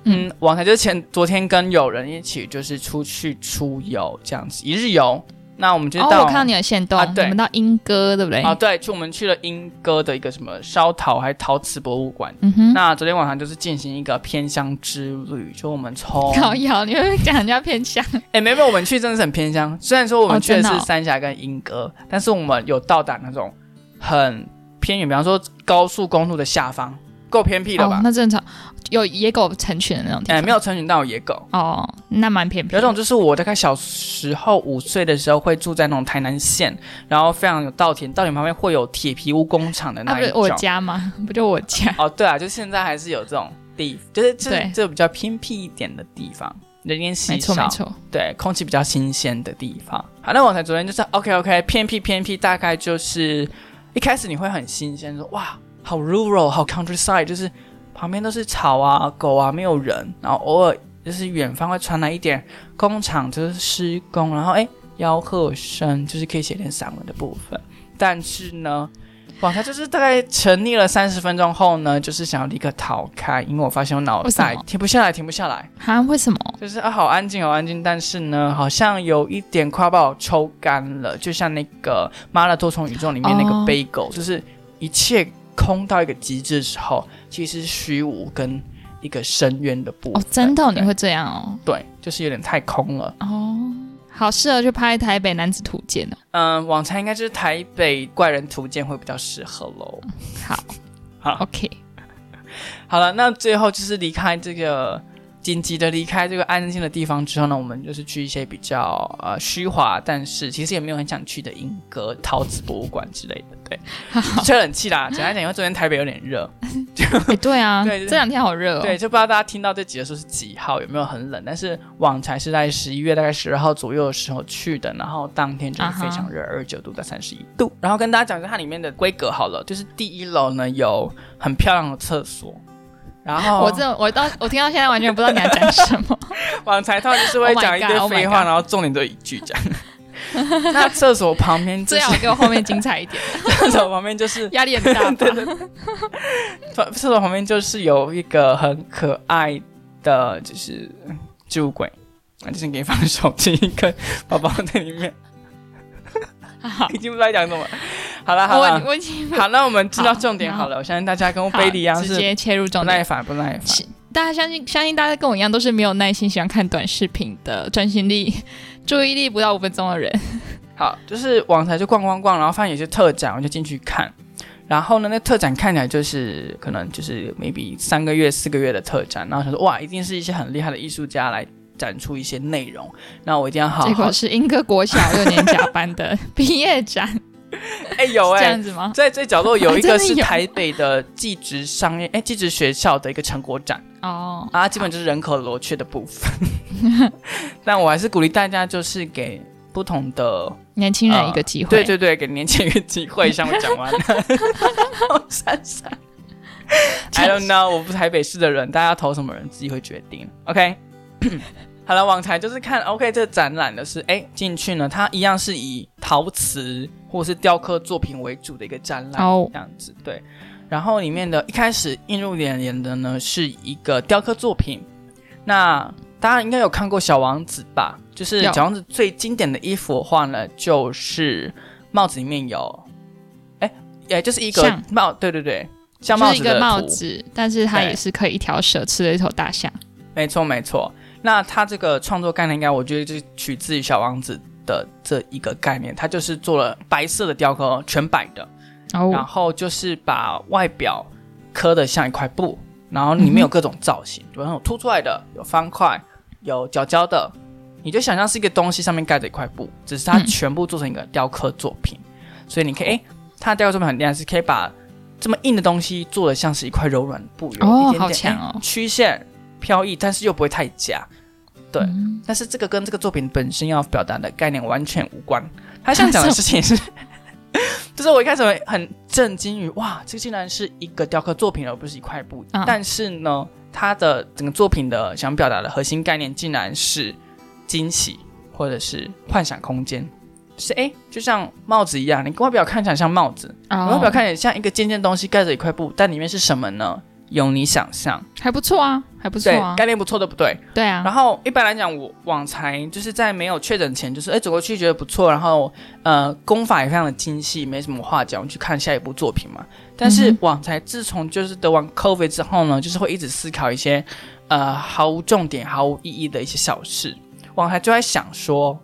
嗯，网台就是前昨天跟友人一起就是出去出游这样子，一日游。那我们就哦，到、我看到你的线动，啊对我们到莺歌对不对？啊，对，去我们去了莺歌的一个什么烧陶还陶瓷博物馆。嗯哼，那昨天晚上就是进行一个偏乡之旅，就我们从 靠腰，你会讲人家偏乡 哎，没有没有，我们去真的是很偏乡。虽然说我们去的是三峡跟莺歌，但是我们有到达那种很偏远，比方说高速公路的下方，够偏僻了吧哦，？那正常，有野狗成群的那种地哎、方。没有成群，但有野狗。哦，那蛮偏僻有一。种就是我大概小时候五岁的时候会住在那种台南县，然后非常有稻田，稻田旁边会有铁皮屋工厂的那不是那一种。我家吗？不就我家？哦，对啊，就现在还是有这种地，就是这对这比较偏僻一点的地方，人烟稀没错少。没错。对，空气比较新鲜的地方。好，那我才昨天就是 OK OK 偏僻偏僻，大概就是一开始你会很新鲜，说哇好 rural 好 countryside，就是旁边都是草啊狗啊没有人，然后偶尔就是远方会传来一点工厂就是施工，然后哎吆喝声，就是可以写点散文的部分。但是呢，哇，他就是大概沉溺了三十分钟后呢，就是想要立刻逃开，因为我发现我脑袋停不下来，停不下来。啊？为什么？就是啊，好安静，好安静，但是呢，好像有一点快要把我抽干了，就像那个《妈的多重宇宙》里面那个哦背狗，就是一切空到一个极致的时候，其实是虚无跟一个深渊的部分。哦，真的你会这样哦？对，就是有点太空了。哦，好适合去拍《台北男子图鉴》哦。嗯，往常应该就是台北怪人图鉴会比较适合喽。好，好，OK，好了，那最后就是离开这个紧急的离开这个安静的地方之后呢，我们就是去一些比较呃虚华，但是其实也没有很想去的英歌陶瓷博物馆之类的。对，吹冷气啦。简单讲，因为昨天台北有点热，哎，对啊，对这两天好热哦。对，就不知道大家听到这集的时候是几号，有没有很冷？但是往才是在十一月大概十二号左右的时候去的，然后当天就是非常热，二十九度到三十一度。然后跟大家讲一下它里面的规格好了，就是第一楼呢有很漂亮的厕所。然后我这我到我听到现在完全不知道你要讲什么。往才套就是会 Oh 讲一堆 oh 废话 God 然后重点都一句这样。那厕所旁边就 最是好给我后面精彩一点，厕所旁边就是压力很大对对厕所旁边就是有一个很可爱的，就是置物柜，那就是给你放手机跟包包在里面。好，已经不知道讲什么。好了好了我，已经好，那我们知道重点好好了。我相信大家跟贝利一样是直接切入重点不耐。烦，不耐烦。大家相信，相信大家跟我一样都是没有耐心，喜欢看短视频的，专心力、注意力不到五分钟的人。好，就是网台就逛逛逛，然后发现有些特展，我就进去看。然后呢，那特展看起来就是可能就是 maybe 三个月、四个月的特展，然后想说哇，一定是一些很厉害的艺术家来展出一些内容，那我一定要好好结果。是英歌国小六年甲班的 毕业展，哎、有哎这哎、样子吗？在最角落有一 个是台北的技职商业哎技职学校的一个成果展哦，啊，基本就是人口罗雀的部分。但我还是鼓励大家，就是给不同的年轻人一个机会。对对对，给年轻人一个机会。像我讲完了，闪闪。I don't know，我不是台北市的人，大家投什么人自己会决定。OK，好了，网台就是看 OK 这个展览的是，哎，进去呢，它一样是以陶瓷或是雕刻作品为主的一个展览，哦这样子对。然后里面的一开始映入眼帘的呢是一个雕刻作品，那大家应该有看过《小王子》吧？就是小王子最经典的一幅画呢，就是帽子里面有，哎，也就是一个像帽，对对对，像帽子的就是一个帽子，但是它也是可以一条蛇吃了一头大象。没错没错。那他这个创作概念，应该我觉得就是取自于小王子的这一个概念，他就是做了白色的雕刻，全白的，然哦，后就是把外表刻的像一块布，然后里面有各种造型，有那种凸出来的，有方块，有角角的，你就想象是一个东西上面盖着一块布，只是它嗯全部做成一个雕刻作品，所以你可以，诶，它的雕刻作品很厉害，是可以把这么硬的东西做的像是一块柔软的布，有哦一点点好强哦。曲线飘逸，但是又不会太假。对，嗯但是这个跟这个作品本身要表达的概念完全无关。他想讲的事情是，就是我一开始会很震惊于哇，这竟然是一个雕刻作品，而不是一块布。啊但是呢，他的整个作品的想表达的核心概念，竟然是惊喜或者是幻想空间。就是哎，就像帽子一样，你外表看起来像帽子，你外表哦，看起来像一个尖尖的东西盖着一块布，但里面是什么呢？由你想象。还不错啊，还不错啊，，概念不错，对不对？对啊然，后一般来讲，我网才就是在没有确诊前，就是哎走过去觉得不错，然后呃功法也非常的精细，没什么话讲，我去看下一部作品嘛。但是嗯网才自从就是得完 COVID 之后呢，就是会一直思考一些呃毫无重点、毫无意义的一些小事。网才就在想说，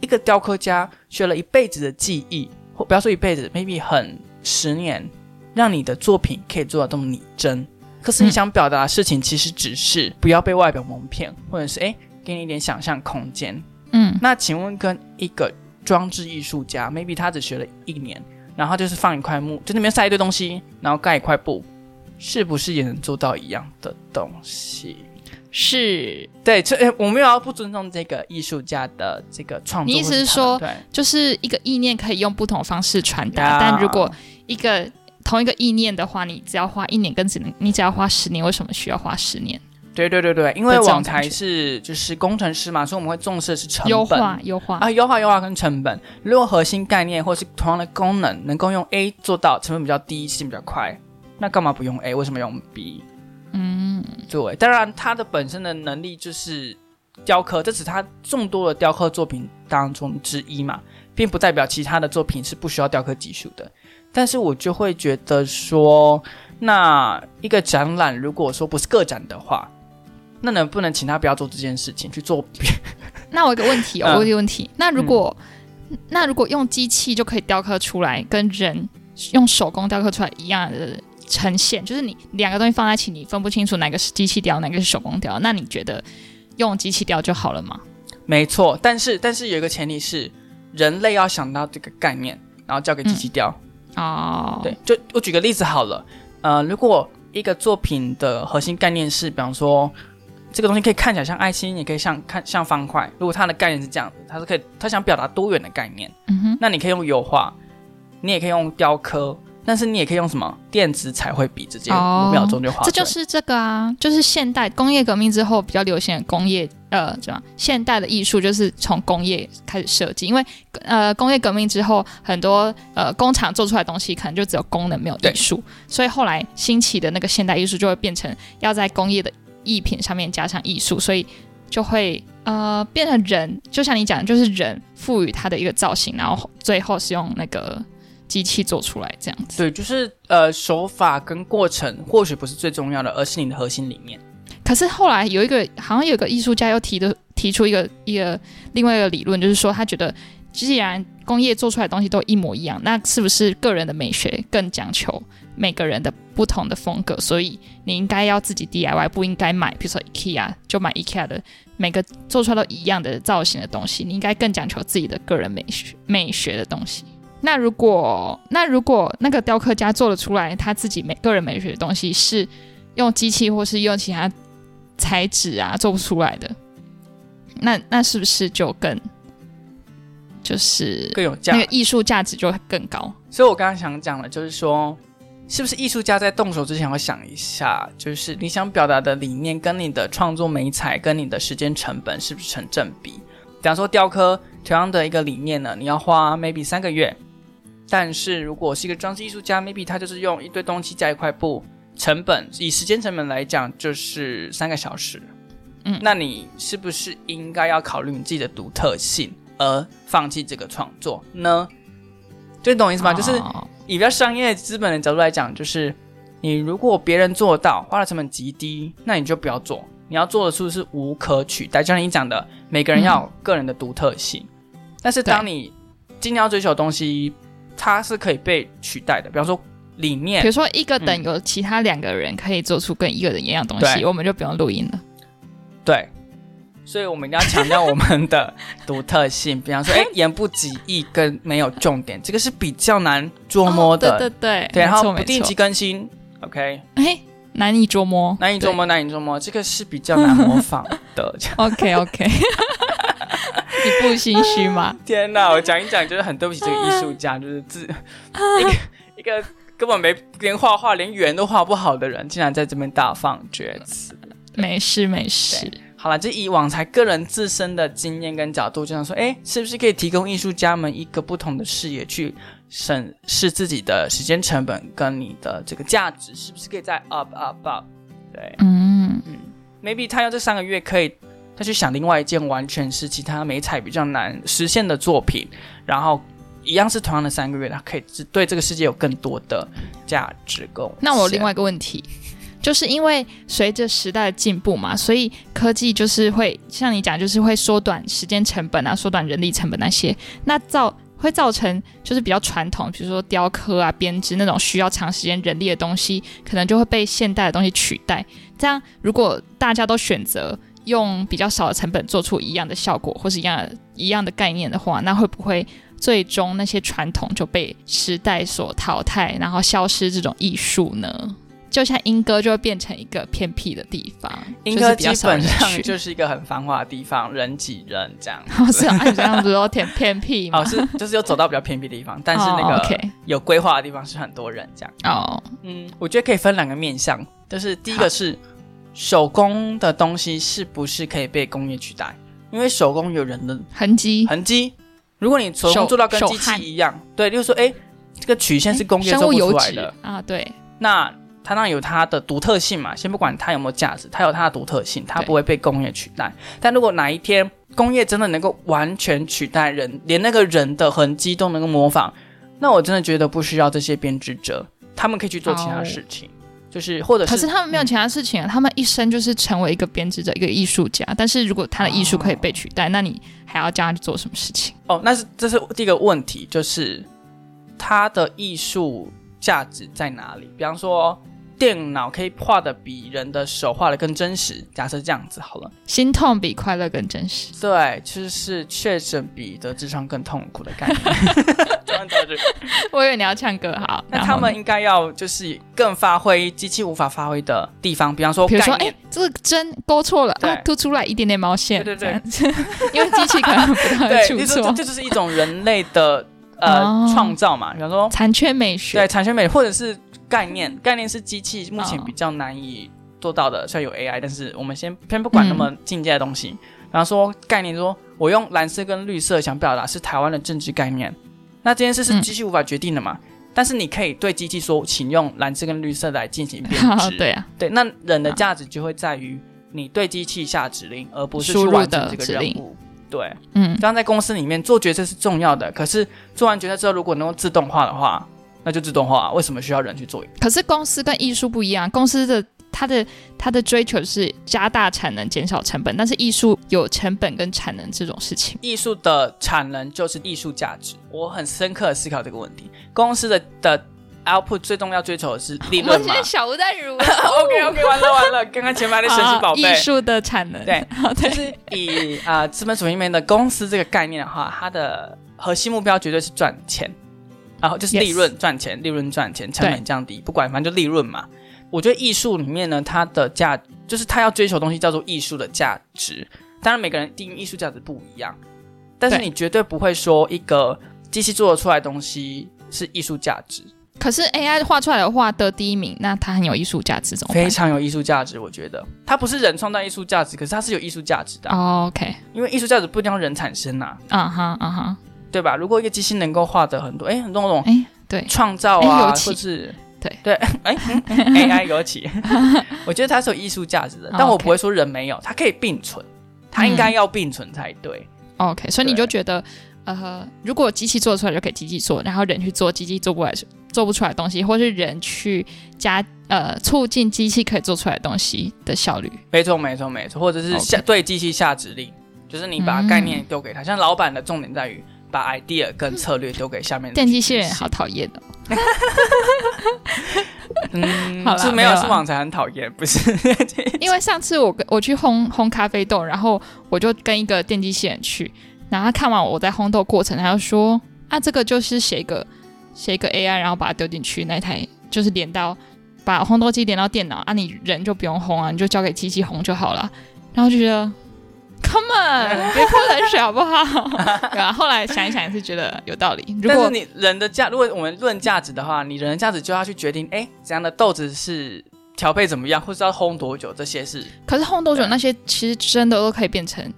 一个雕刻家学了一辈子的技艺，或不要说一辈子，maybe 很十年，让你的作品可以做到这么拟真。可是你嗯想表达的事情，其实只是不要被外表蒙骗，或者是诶给你一点想象空间。嗯，那请问，跟一个装置艺术家，maybe 他只学了一年，然后就是放一块木，就那边塞一堆东西，然后盖一块布，是不是也能做到一样的东西？是，对，这诶我没有要不尊重这个艺术家的这个创作。你意思是说对，就是一个意念可以用不同方式传达，但如果一个同一个意念的话，你只要花一年，跟只能你只要花十年，为什么需要花十年？对对对对，因为网才感觉是就是工程师嘛，所以我们会重视的是成本优本。化优化，啊，优化优化跟成本，如果核心概念或是同样的功能能够用 A 做到，成本比较低，时间比较快，那干嘛不用 A？为什么用 B？嗯，对，当然它的本身的能力就是雕刻，这只是它众多的雕刻作品当中之一嘛，并不代表其他的作品是不需要雕刻技术的。但是我就会觉得说，那一个展览如果说不是个展的话，那能不能请他不要做这件事情，去做别 那我有一个问题哦，嗯我有一个问题，那如果、那如果用机器就可以雕刻出来，跟人用手工雕刻出来一样的呈现，就是你两个东西放在一起，你分不清楚哪个是机器雕，哪个是手工雕，那你觉得用机器雕就好了吗？没错，但是但是有一个前提是，人类要想到这个概念，然后交给机器雕。哦，对，就我举个例子好了，呃，如果一个作品的核心概念是，比方说这个东西可以看起来像爱心，也可以像看像方块，如果它的概念是这样子，它是可以，它想表达多元的概念，嗯哼，那你可以用油画，你也可以用雕刻。但是你也可以用什么电子彩绘笔，直接哦五秒钟就画。这就是这个啊，就是现代工业革命之后比较流行的工业呃，怎么现代的艺术就是从工业开始设计，因为呃工业革命之后很多呃工厂做出来的东西可能就只有功能没有艺术，所以后来兴起的那个现代艺术就会变成要在工业的艺品上面加上艺术，所以就会呃变成人，就像你讲的，就是人赋予它的一个造型，然后最后是用那个机器做出来这样子。对，就是呃手法跟过程或许不是最重要的，而是你的核心理念。可是后来有一个好像有个艺术家又提的提出一个一个另外一个理论，就是说他觉得既然工业做出来的东西都一模一样，那是不是个人的美学更讲求每个人的不同的风格？所以你应该要自己 DIY，不应该买，比如说 IKEA 就买 IKEA 的每个做出来都一样的造型的东西，你应该更讲求自己的个人美学美学的东西。那如果那如果那个雕刻家做得出来他自己美个人美学的东西是用机器或是用其他材质啊做不出来的，那那是不是就更就是更有价那个艺术价值就更高？所以我刚刚想讲的就是说，是不是艺术家在动手之前要想一下，就是你想表达的理念跟你的创作美彩跟你的时间成本是不是成正比？比方说雕刻同样的一个理念呢，你要花 maybe 三个月，但是如果是一个装置艺术家，maybe 他就是用一堆东西加一块布，成本以时间成本来讲就是三个小时。嗯那你是不是应该要考虑你自己的独特性，而放弃这个创作呢？就你懂我意思吗？就是哦以比较商业资本的角度来讲，就是你如果别人做到，花的成本极低，那你就不要做。你要做的是不是无可取代？就像你讲的，每个人要有个人的独特性。但是当你今天要追求的东西，它是可以被取代的。比方说理念比如，说一个等嗯有其他两个人可以做出跟一个人一样的东西，对我们就不用录音了。对，所以我们一定要强调我们的 独特性。比方说，哎，言不及义跟没有重点，这个是比较难捉摸的。哦对对对，对，然后不定期，更新，OK，哎，难以捉摸，难以捉摸，难以捉摸，这个是比较难模仿的。OK OK，你不心虚吗？天哪，我讲一讲，就是很对不起这个艺术家，就是自一个一个根本没连画画连圆都画不好的人，竟然在这边大放厥词。没事没事，好了，这以往才个人自身的经验跟角度，就想说，哎，是不是可以提供艺术家们一个不同的视野，去审视自己的时间成本跟你的这个价值，是不是可以再 up up up？对。嗯。嗯，，maybe 他要这三个月可以，他去想另外一件完全是其他美彩比较难实现的作品，然后一样是同样的三个月，他可以只对这个世界有更多的价值贡献。那我另外一个问题，就是因为随着时代的进步嘛，所以科技就是会像你讲，就是会缩短时间成本啊，缩短人力成本那些，那造会造成就是比较传统，比如说雕刻啊、编织那种需要长时间人力的东西，可能就会被现代的东西取代。这样，如果大家都选择用比较少的成本做出一样的效果，或是一样一样的概念的话，那会不会最终那些传统就被时代所淘汰，然后消失这种艺术呢？就像莺歌就会变成一个偏僻的地方，应该基本上去。就是一个很繁华的地方，人挤人这样。哦，是啊，按这样子都偏偏僻嘛。哦，是就是有走到比较偏僻的地方，但是那哦个有规划的地方是很多人这样。哦，嗯，我觉得可以分两个面向，就是第一个是手工的东西是不是可以被工业取代？因为手工有人的痕迹，痕迹，如果你手工做到跟机器一样，对，就是说，哎，这个曲线是工业生做出来的，啊，对，那它当然有它的独特性嘛。先不管它有没有价值，它有它的独特性，它不会被工业取代。但如果哪一天工业真的能够完全取代人，连那个人的痕迹都能够模仿，那我真的觉得不需要这些编织者，他们可以去做其他哦事情，就是或者是可是他们没有其他事情啊，他们一生就是成为一个编织者，一个艺术家。但是如果他的艺术可以被取代，那你还要叫他去做什么事情？哦，那是这是第一个问题，就是他的艺术价值在哪里？比方说，电脑可以画的比人的手画的更真实，假设这样子好了。心痛比快乐更真实。对，就是确诊比得智商更痛苦的概念。我以为你要唱歌，好。那他们应该要就是更发挥机器无法发挥的地方，比方说比如说，哎、这个针勾错了，对啊，凸出来一点点毛线，对对因为机器可能不太会 对，这错，这就是一种人类的呃哦创造嘛，比方说残缺美学。对残缺美或者是概念，概念是机器目前哦比较难以做到的，虽然有 AI，但是我们先先不管那么境界的东西，然后说概念说，我用蓝色跟绿色想表达是台湾的政治概念，那这件事是嗯。机器无法决定的嘛？但是你可以对机器说，请用蓝色跟绿色来进行编 织。对啊，对，那人的价值就会在于你对机器下指令，而不是去完成这个任务。对，嗯，这样在公司里面做决策是重要的，可是做完决策之后，如果能够自动化的话，那就自动化。为什么需要人去做？可是公司跟艺术不一样，公司的它的它的追求是加大产能、减少成本，但是艺术有成本跟产能这种事情。艺术的产能就是艺术价值。我很深刻的思考这个问题。公司的的 output 最重要追求的是 利润嘛小吴在如 OK OK，完了完了，刚刚前排的神奇宝贝。艺术的产能，对 好，就，是以啊、呃资本主义里面的公司这个概念的话，它的核心目标绝对是赚钱，然后就是利润赚钱，利润赚钱，成本降低，不管反正就利润嘛。我觉得艺术里面呢，它的价就是它要追求的东西叫做艺术的价值。当然，每个人定义艺术价值不一样，但是你绝对不会说一个机器做得出来的东西是艺术价值，可是 AI 画出来的画得第一名，那它很有艺术价值，怎么非常有艺术价值。我觉得它不是人创造艺术价值，可是它是有艺术价值的，OK，因为艺术价值不一定要人产生呐、啊哈啊哈，对吧？如果一个机器能够画的很多，哎，很多那种哎，对，创造哎啊，或是对对，哎，AI 尤其，我觉得它是有艺术价值的，但我不会说人没有，它可以并存，它应该要并存才对。OK，所以你就对觉得，呃，如果机器做出来就给机器做，然后人去做机器做不来、做不出来的东西，或是人去加呃促进机器可以做出来的东西的效率。没错，没错，没错，或者是下对机器下指令，就是你把嗯概念丢给他。像老板的重点在于把 idea 跟策略丢给下面的电机器人好讨厌哦。嗯，好啦是没有是网才很讨厌，不是？因为上次我跟我去烘烘咖啡豆，然后我就跟一个电机器人去，然后他看完我在烘豆过程，他就说啊，这个就是写一个写一个 AI，然后把它丢进去，那台就是连到把烘豆机连到电脑啊，你人就不用烘啊，你就交给机器烘就好了。然后就觉得，Come on，别泼冷水好不好？对啊，后来想一想也是觉得有道理。如果但是你人的价，如果我们论价值的话，你人的价值就要去决定，哎，怎样的豆子是调配怎么样，或是要烘多久，这些是可是烘多久对那些其实真的都可以变成，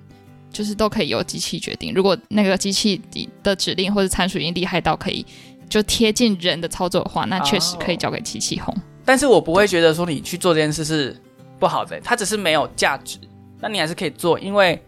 就是都可以由机器决定。如果那个机器的指令或者参数已经厉害到可以就贴近人的操作的话，那确实可以交给机器烘。但是我不会觉得说你去做这件事是不好的，它只是没有价值，那你还是可以做，因为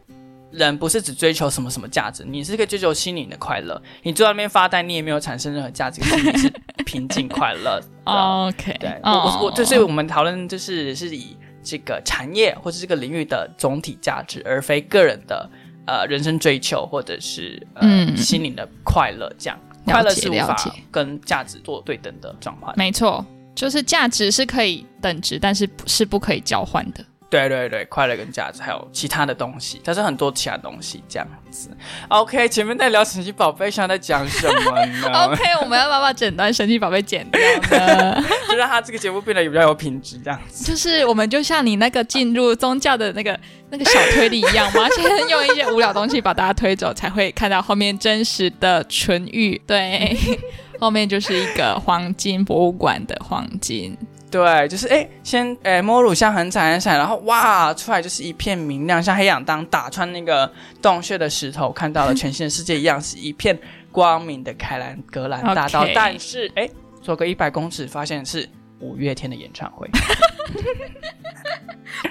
人不是只追求什么什么价值，你是可以追求心灵的快乐。你坐在那边发呆，你也没有产生任何价值，可是你是平静快乐的。OK，对，哦我我我，就是我们讨论，就是是以这个产业或者这个领域的总体价值，而非个人的呃人生追求或者是呃、嗯心灵的快乐这样。了快乐是无法跟价值做对等的转换。没错，就是价值是可以等值，但是不是不可以交换的。对对对，快乐跟价值还有其他的东西，但是很多其他东西这样子。OK，前面在聊神奇宝贝，现在在讲什么呢？OK，我们要不要把整段神奇宝贝剪掉呢？就让它这个节目变得比较有品质这样子。就是我们就像你那个进入宗教的那个那个小推理一样嘛，先用一些无聊东西把大家推走，才会看到后面真实的纯欲。对，后面就是一个黄金博物馆的黄金。对，就是哎，先哎摸乳像很闪很闪，然后哇出来就是一片明亮，像黑氧当打穿那个洞穴的石头，看到了全新的世界一样，是一片光明的凯兰格兰大道。但是哎，走个一百公尺，发现是五月天的演唱会，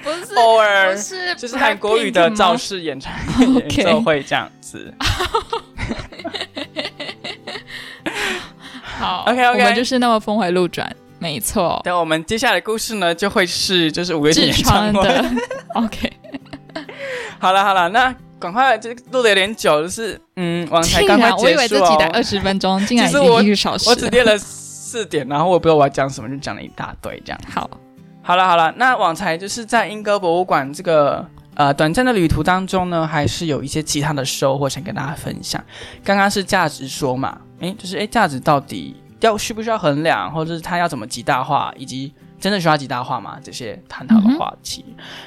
不是偶尔不是，就是韩国语的造式。势演唱 演奏会这样子。好 OK，OK 我们就是那么峰回路转，没错。但我们接下来的故事呢，就会是就是五月天演唱会。的，OK，好了好了，那赶快这个录的有点久，就是嗯，王才竟赶快然我以为这集才。二十分钟，竟然已经一个小时了。我只列了四点，然后我不知道我要讲什么，就讲了一大堆这样。好，好了好了，那网才就是在英歌博物馆这个呃短暂的旅途当中呢，还是有一些其他的收获想跟大家分享。刚刚是价值说嘛，诶，就是诶，价值到底要需不需要衡量，或者是它要怎么极大化，以及真的需要极大化吗？这些探讨的话题。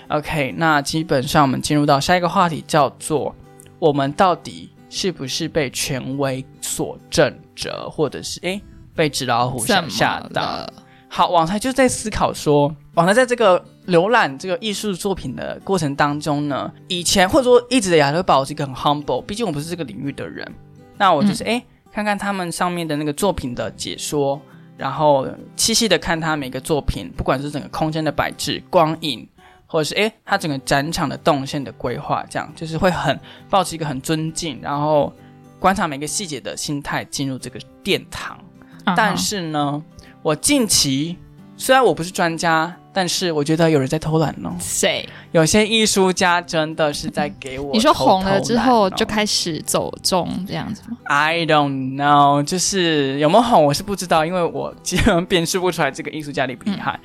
OK，那基本上我们进入到下一个话题，叫做我们到底是不是被权威所震着，或者是诶被纸老虎吓到？好，网台就在思考说，网台在这个浏览这个艺术作品的过程当中呢，以前或者说一直以来都保持一个很 humble，毕竟我不是这个领域的人，那我就是哎、诶看看他们上面的那个作品的解说，然后细细的看他每个作品，不管是整个空间的摆置、光影。或者是诶，他整个展场的动线的规划，这样就是会很保持一个很尊敬，然后观察每个细节的心态进入这个殿堂。嗯但是呢，我近期虽然我不是专家，但是我觉得有人在偷懒呢。谁？有些艺术家真的是在给我你说红了之后就开始走中这样子吗？I don't know，就是有没有红我是不知道，因为我基本辨识不出来这个艺术家厉不厉害。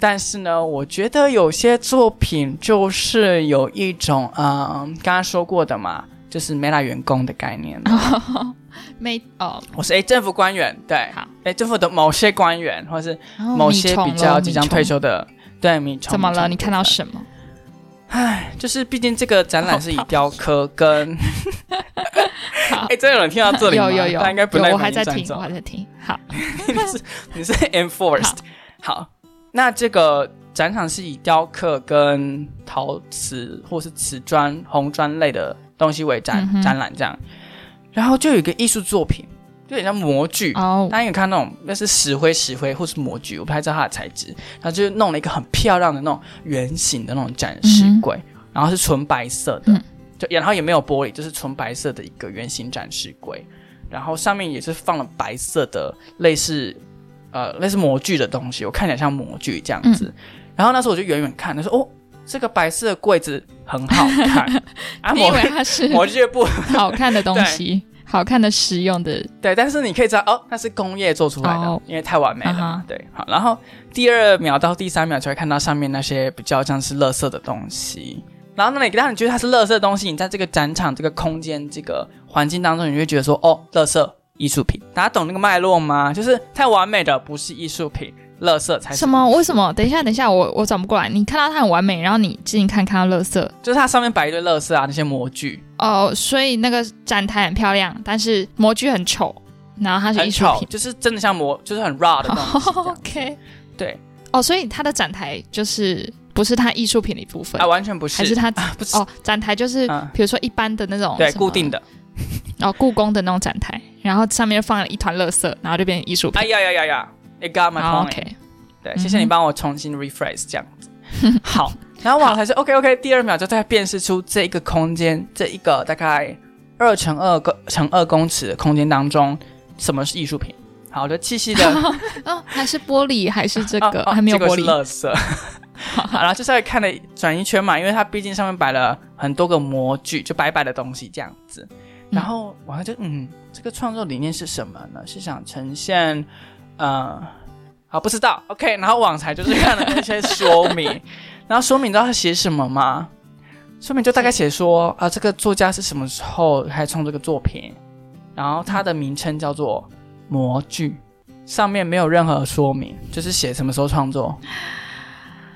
但是呢，我觉得有些作品就是有一种，嗯，刚刚说过的嘛，就是 Meta 员工的概念。没哦，我是诶政府官员，对好，诶政府的某些官员，或是某些比较即将退，休的，对。怎么了？你看到什么？唉，就是毕竟这个展览是以雕刻跟，好 哎，真有人听到这里吗？有有有，他应该不耐烦我还在听，我还在听。好，你是你是 enforced 好。那这个展场是以雕刻跟陶瓷或是瓷砖、红砖类的东西为展、嗯展览这样，然后就有一个艺术作品，就有点像模具。哦，大家有看那种那是石灰、石灰或是模具，我不太知道它的材质。然后就弄了一个很漂亮的那种圆形的那种展示柜，然后是纯白色的，嗯。就然后也没有玻璃，就是纯白色的一个圆形展示柜，然后上面也是放了白色的类似呃类似模具的东西，我看起来像模具这样子。嗯。然后那时候我就远远看，他说哦，这个白色的柜子很好看，啊你以模为它是 模具不好看的东西，好看的实用的，对，但是你可以知道哦，那是工业做出来的，哦因为太完美了嘛。啊对，好，然后第二秒到第三秒就会看到上面那些比较像是垃圾的东西。然后那你当你觉得它是垃圾的东西，你在这个展场、这个空间、这个环境当中，你就会觉得说，哦，垃圾艺术品。大家懂那个脉络吗？就是太完美的不是艺术品，垃圾才是什么？为什么？等一下，等一下，我我转不过来。你看到它很完美，然后你近看看到垃圾就是它上面摆一堆垃圾啊，那些模具哦，所以那个展台很漂亮，但是模具很丑，然后它是，艺术品。就是真的像模，就是很 raw 的东西这样。OK，对，哦，所以它的展台就是不是它艺术品的一部分啊，，完全不是，还是它啊不是哦，展台就是嗯比如说一般的那种对固定的。哦，故宫的那种展台，然后上面放了一团垃圾，然后就变成艺术品。哎呀呀呀呀！It got my 好 point、OK，对，谢谢你帮我重新 rephrase 这样子。好，然后网才是 OK OK，第二秒就在辨识出这一个空间，这一个大概二乘二个乘二公尺的空间当中，什么是艺术品？好，我就细细的 哦，还是玻璃，还是这个、哦哦还没有结果是玻璃。垃圾。好，然后就稍微看了转一圈嘛，因为它毕竟上面摆了很多个模具，就白白的东西这样子。然后我还就嗯，这个创作理念是什么呢？是想呈现呃，好不知道 OK。然后网才就是看了那些说明，然后说明你知道他写什么吗？说明就大概写说啊，这个作家是什么时候开始创作这个作品，然后他的名称叫做模具。上面没有任何说明，就是写什么时候创作。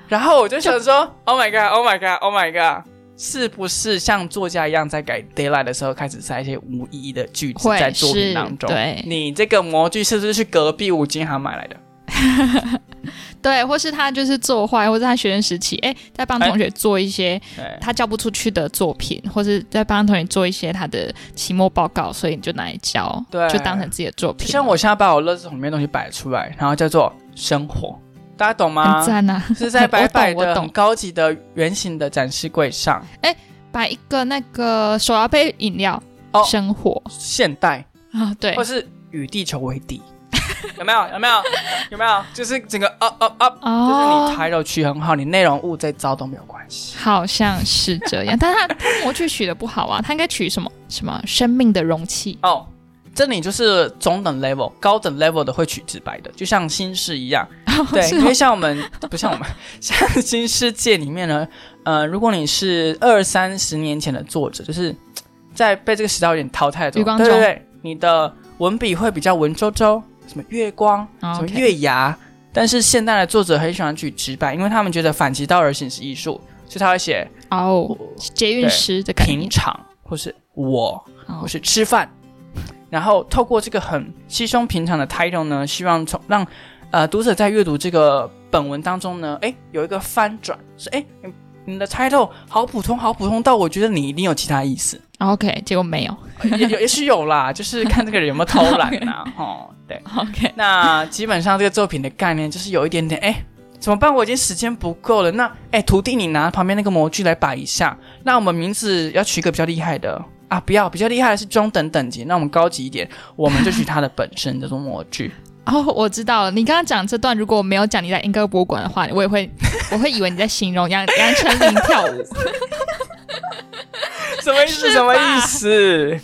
然后我就想说，Oh my god，Oh my god，Oh my god，是不是像作家一样，在改 d a y l i g h t 的时候开始塞一些无意义的句子在作品当中？对你这个模具是不是去隔壁五金行买来的？对，或是他就是做坏，或是他学生时期，哎，在帮同学做一些，他交不出去的作品，或是在帮同学做一些他的期末报告，所以你就拿来交，对就当成自己的作品。就像我现在把我垃圾桶里面的东西摆出来，然后叫做生活，大家懂吗很？赞啊，是在 白白我懂我懂的很高级的圆形的展示柜上，哎摆一个那个手摇杯饮料，哦生活现代啊，对或，是与地球为敌，有没有？有没有？有没有？就是整个 up up up，就是你哦，title 取很好，你内容物再糟都没有关系。好像是这样，但他他模具取的不好啊，他应该取什么什么生命的容器哦，这里就是中等 level，高等 level 的会取直白的，就像新世一样。对，是因为哦像我们不像我们，像新世界里面呢，呃，如果你是二三十年前的作者，就是在被这个时代有点淘汰的对对对，你的文笔会比较文绉绉，什么月光，哦什么月牙。但是现代的作者很喜欢举直白，因为他们觉得反其道而行是艺术，所以他会写哦，捷运师的平，常，或是我，哦。或是吃饭，然后透过这个很稀松平常的 title 呢，希望从让呃读者在阅读这个本文当中呢，哎，有一个翻转，是哎，你你的 title 好普通，好普通到我觉得你一定有其他意思，OK，结果没有。也也也是有啦，就是看这个人有没有偷懒 呐、哦，对。OK，那基本上这个作品的概念就是有一点点哎，怎么办？我已经时间不够了。那哎，徒弟，你拿旁边那个模具来摆一下。那我们名字要取一个比较厉害的啊，不要比较厉害的是中等等级，那我们高级一点，我们就取它的本身这种模具。哦，我知道了。你刚刚讲这段，如果我没有讲你在英歌博物馆的话，我也会，我会以为你在形容杨杨丞琳跳舞。什么意思？什么意思？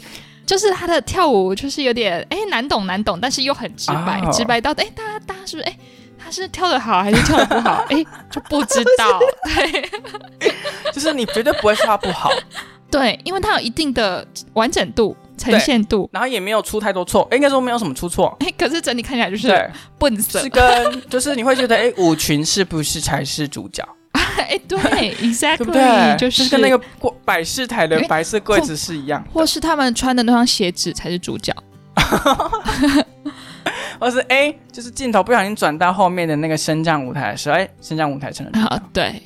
就是他的跳舞，就是有点哎难懂难懂，但是又很直白，直白到哎大家大家是不是哎他是跳的好还是跳的不好？哎就不知道。对，就是你绝对不会说他不好。对，因为他有一定的完整度。呈现度，然后也没有出太多错，应该说没有什么出错。哎，可是整体看起来就是笨死，是跟就是你会觉得，哎，舞裙是不是才是主角？哎，对，exactly，对不对？就是跟那个百事台的白色柜子是一样，或是他们穿的那双鞋子才是主角，或是哎，就是镜头不小心转到后面的那个升降舞台的时候，哎，升降舞台成了主角，对。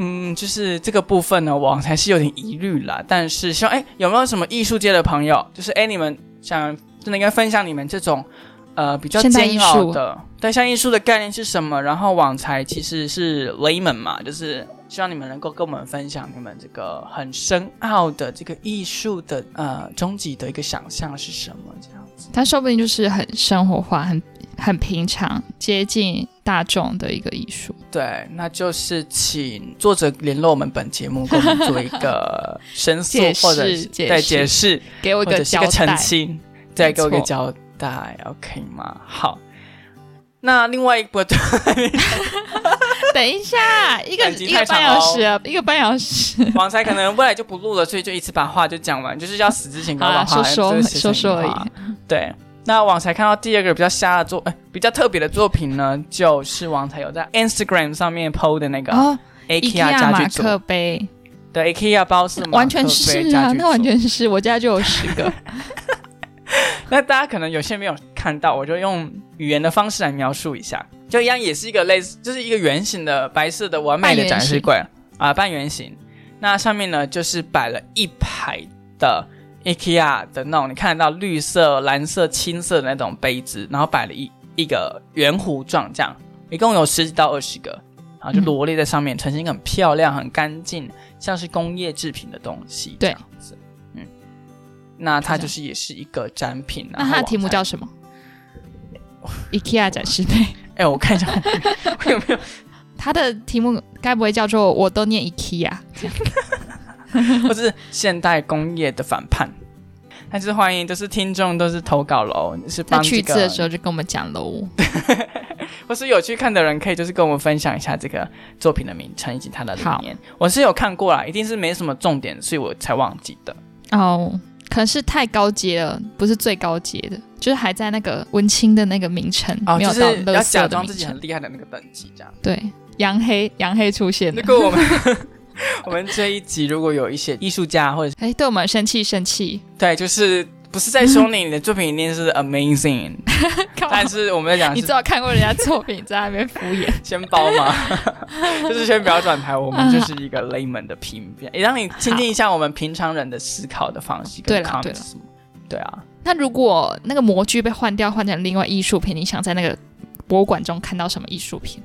嗯，就是这个部分呢，我还是有点疑虑啦。但是希望哎，有没有什么艺术界的朋友，就是哎，你们想真的应该分享你们这种呃比较煎熬的对，像艺术的概念是什么？然后网才其实是 layman 嘛，就是希望你们能够跟我们分享你们这个很深奥的这个艺术的呃终极的一个想象是什么这样子。它说不定就是很生活化，很。很平常、接近大众的一个艺术。对，那就是请作者联络我们本节目，给我们做一个 申诉或者对解释，给我一个交代，澄清，再给我一个交代，OK 吗？好。那另外一部，等一下，一个一个半小时，一个半小时。王才可能未来就不录了，所以就一次把话就讲完，就是要死之前刚把话说说说而已。对。那网才看到第二个比较瞎的作，哎，比较特别的作品呢，就是网才有在 Instagram 上面 PO 的那个 IKEA 家具组杯，对，IKEA 包是完全是啊，那完全是我家就有十个。那大家可能有些没有看到，我就用语言的方式来描述一下，就一样也是一个类似，就是一个圆形的白色的完美的展示柜啊，半圆形。那上面呢，就是摆了一排的。IKEA 的那种，你看得到绿色、蓝色、青色的那种杯子，然后摆了一一个圆弧状，这样一共有十几到二十个，然后就罗列在上面，呈现一个很漂亮、很干净，像是工业制品的东西这样子。嗯，那它就是也是一个展品。那它的题目叫什么？IKEA 展示杯。哎，我看一下 有没有。它的题目该不会叫做“我都念 IKEA”？或是现代工业的反叛，还是欢迎，都是听众，都是投稿喽。是在去字的时候就跟我们讲喽。或是有去看的人，可以就是跟我们分享一下这个作品的名称以及它的理念。我是有看过啦，一定是没什么重点，所以我才忘记的。哦，可能是太高阶了，不是最高阶的，就是还在那个文青的那个名称，没有到要假装自己很厉害的那个等级，这样。对，杨黑，杨黑出现了。那个我们。我们这一集如果有一些艺术家或者哎对我们生气生气，对，就是不是在说你，你的作品一定是 amazing，但是我们在讲，你至少看过人家作品在那边敷衍，先包嘛，就是先不要转台，我们就是一个 layman 的评价，也让你听听一下我们平常人的思考的方式。对了对了，对啊。那如果那个模具被换掉，换成另外艺术品，你想在那个博物馆中看到什么艺术品？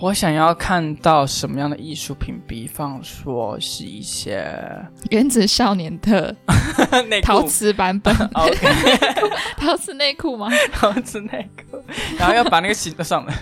我想要看到什么样的艺术品？比方说是一些原子少年的 陶瓷版本，陶瓷内裤吗？陶瓷内裤，然后要把那个洗上来。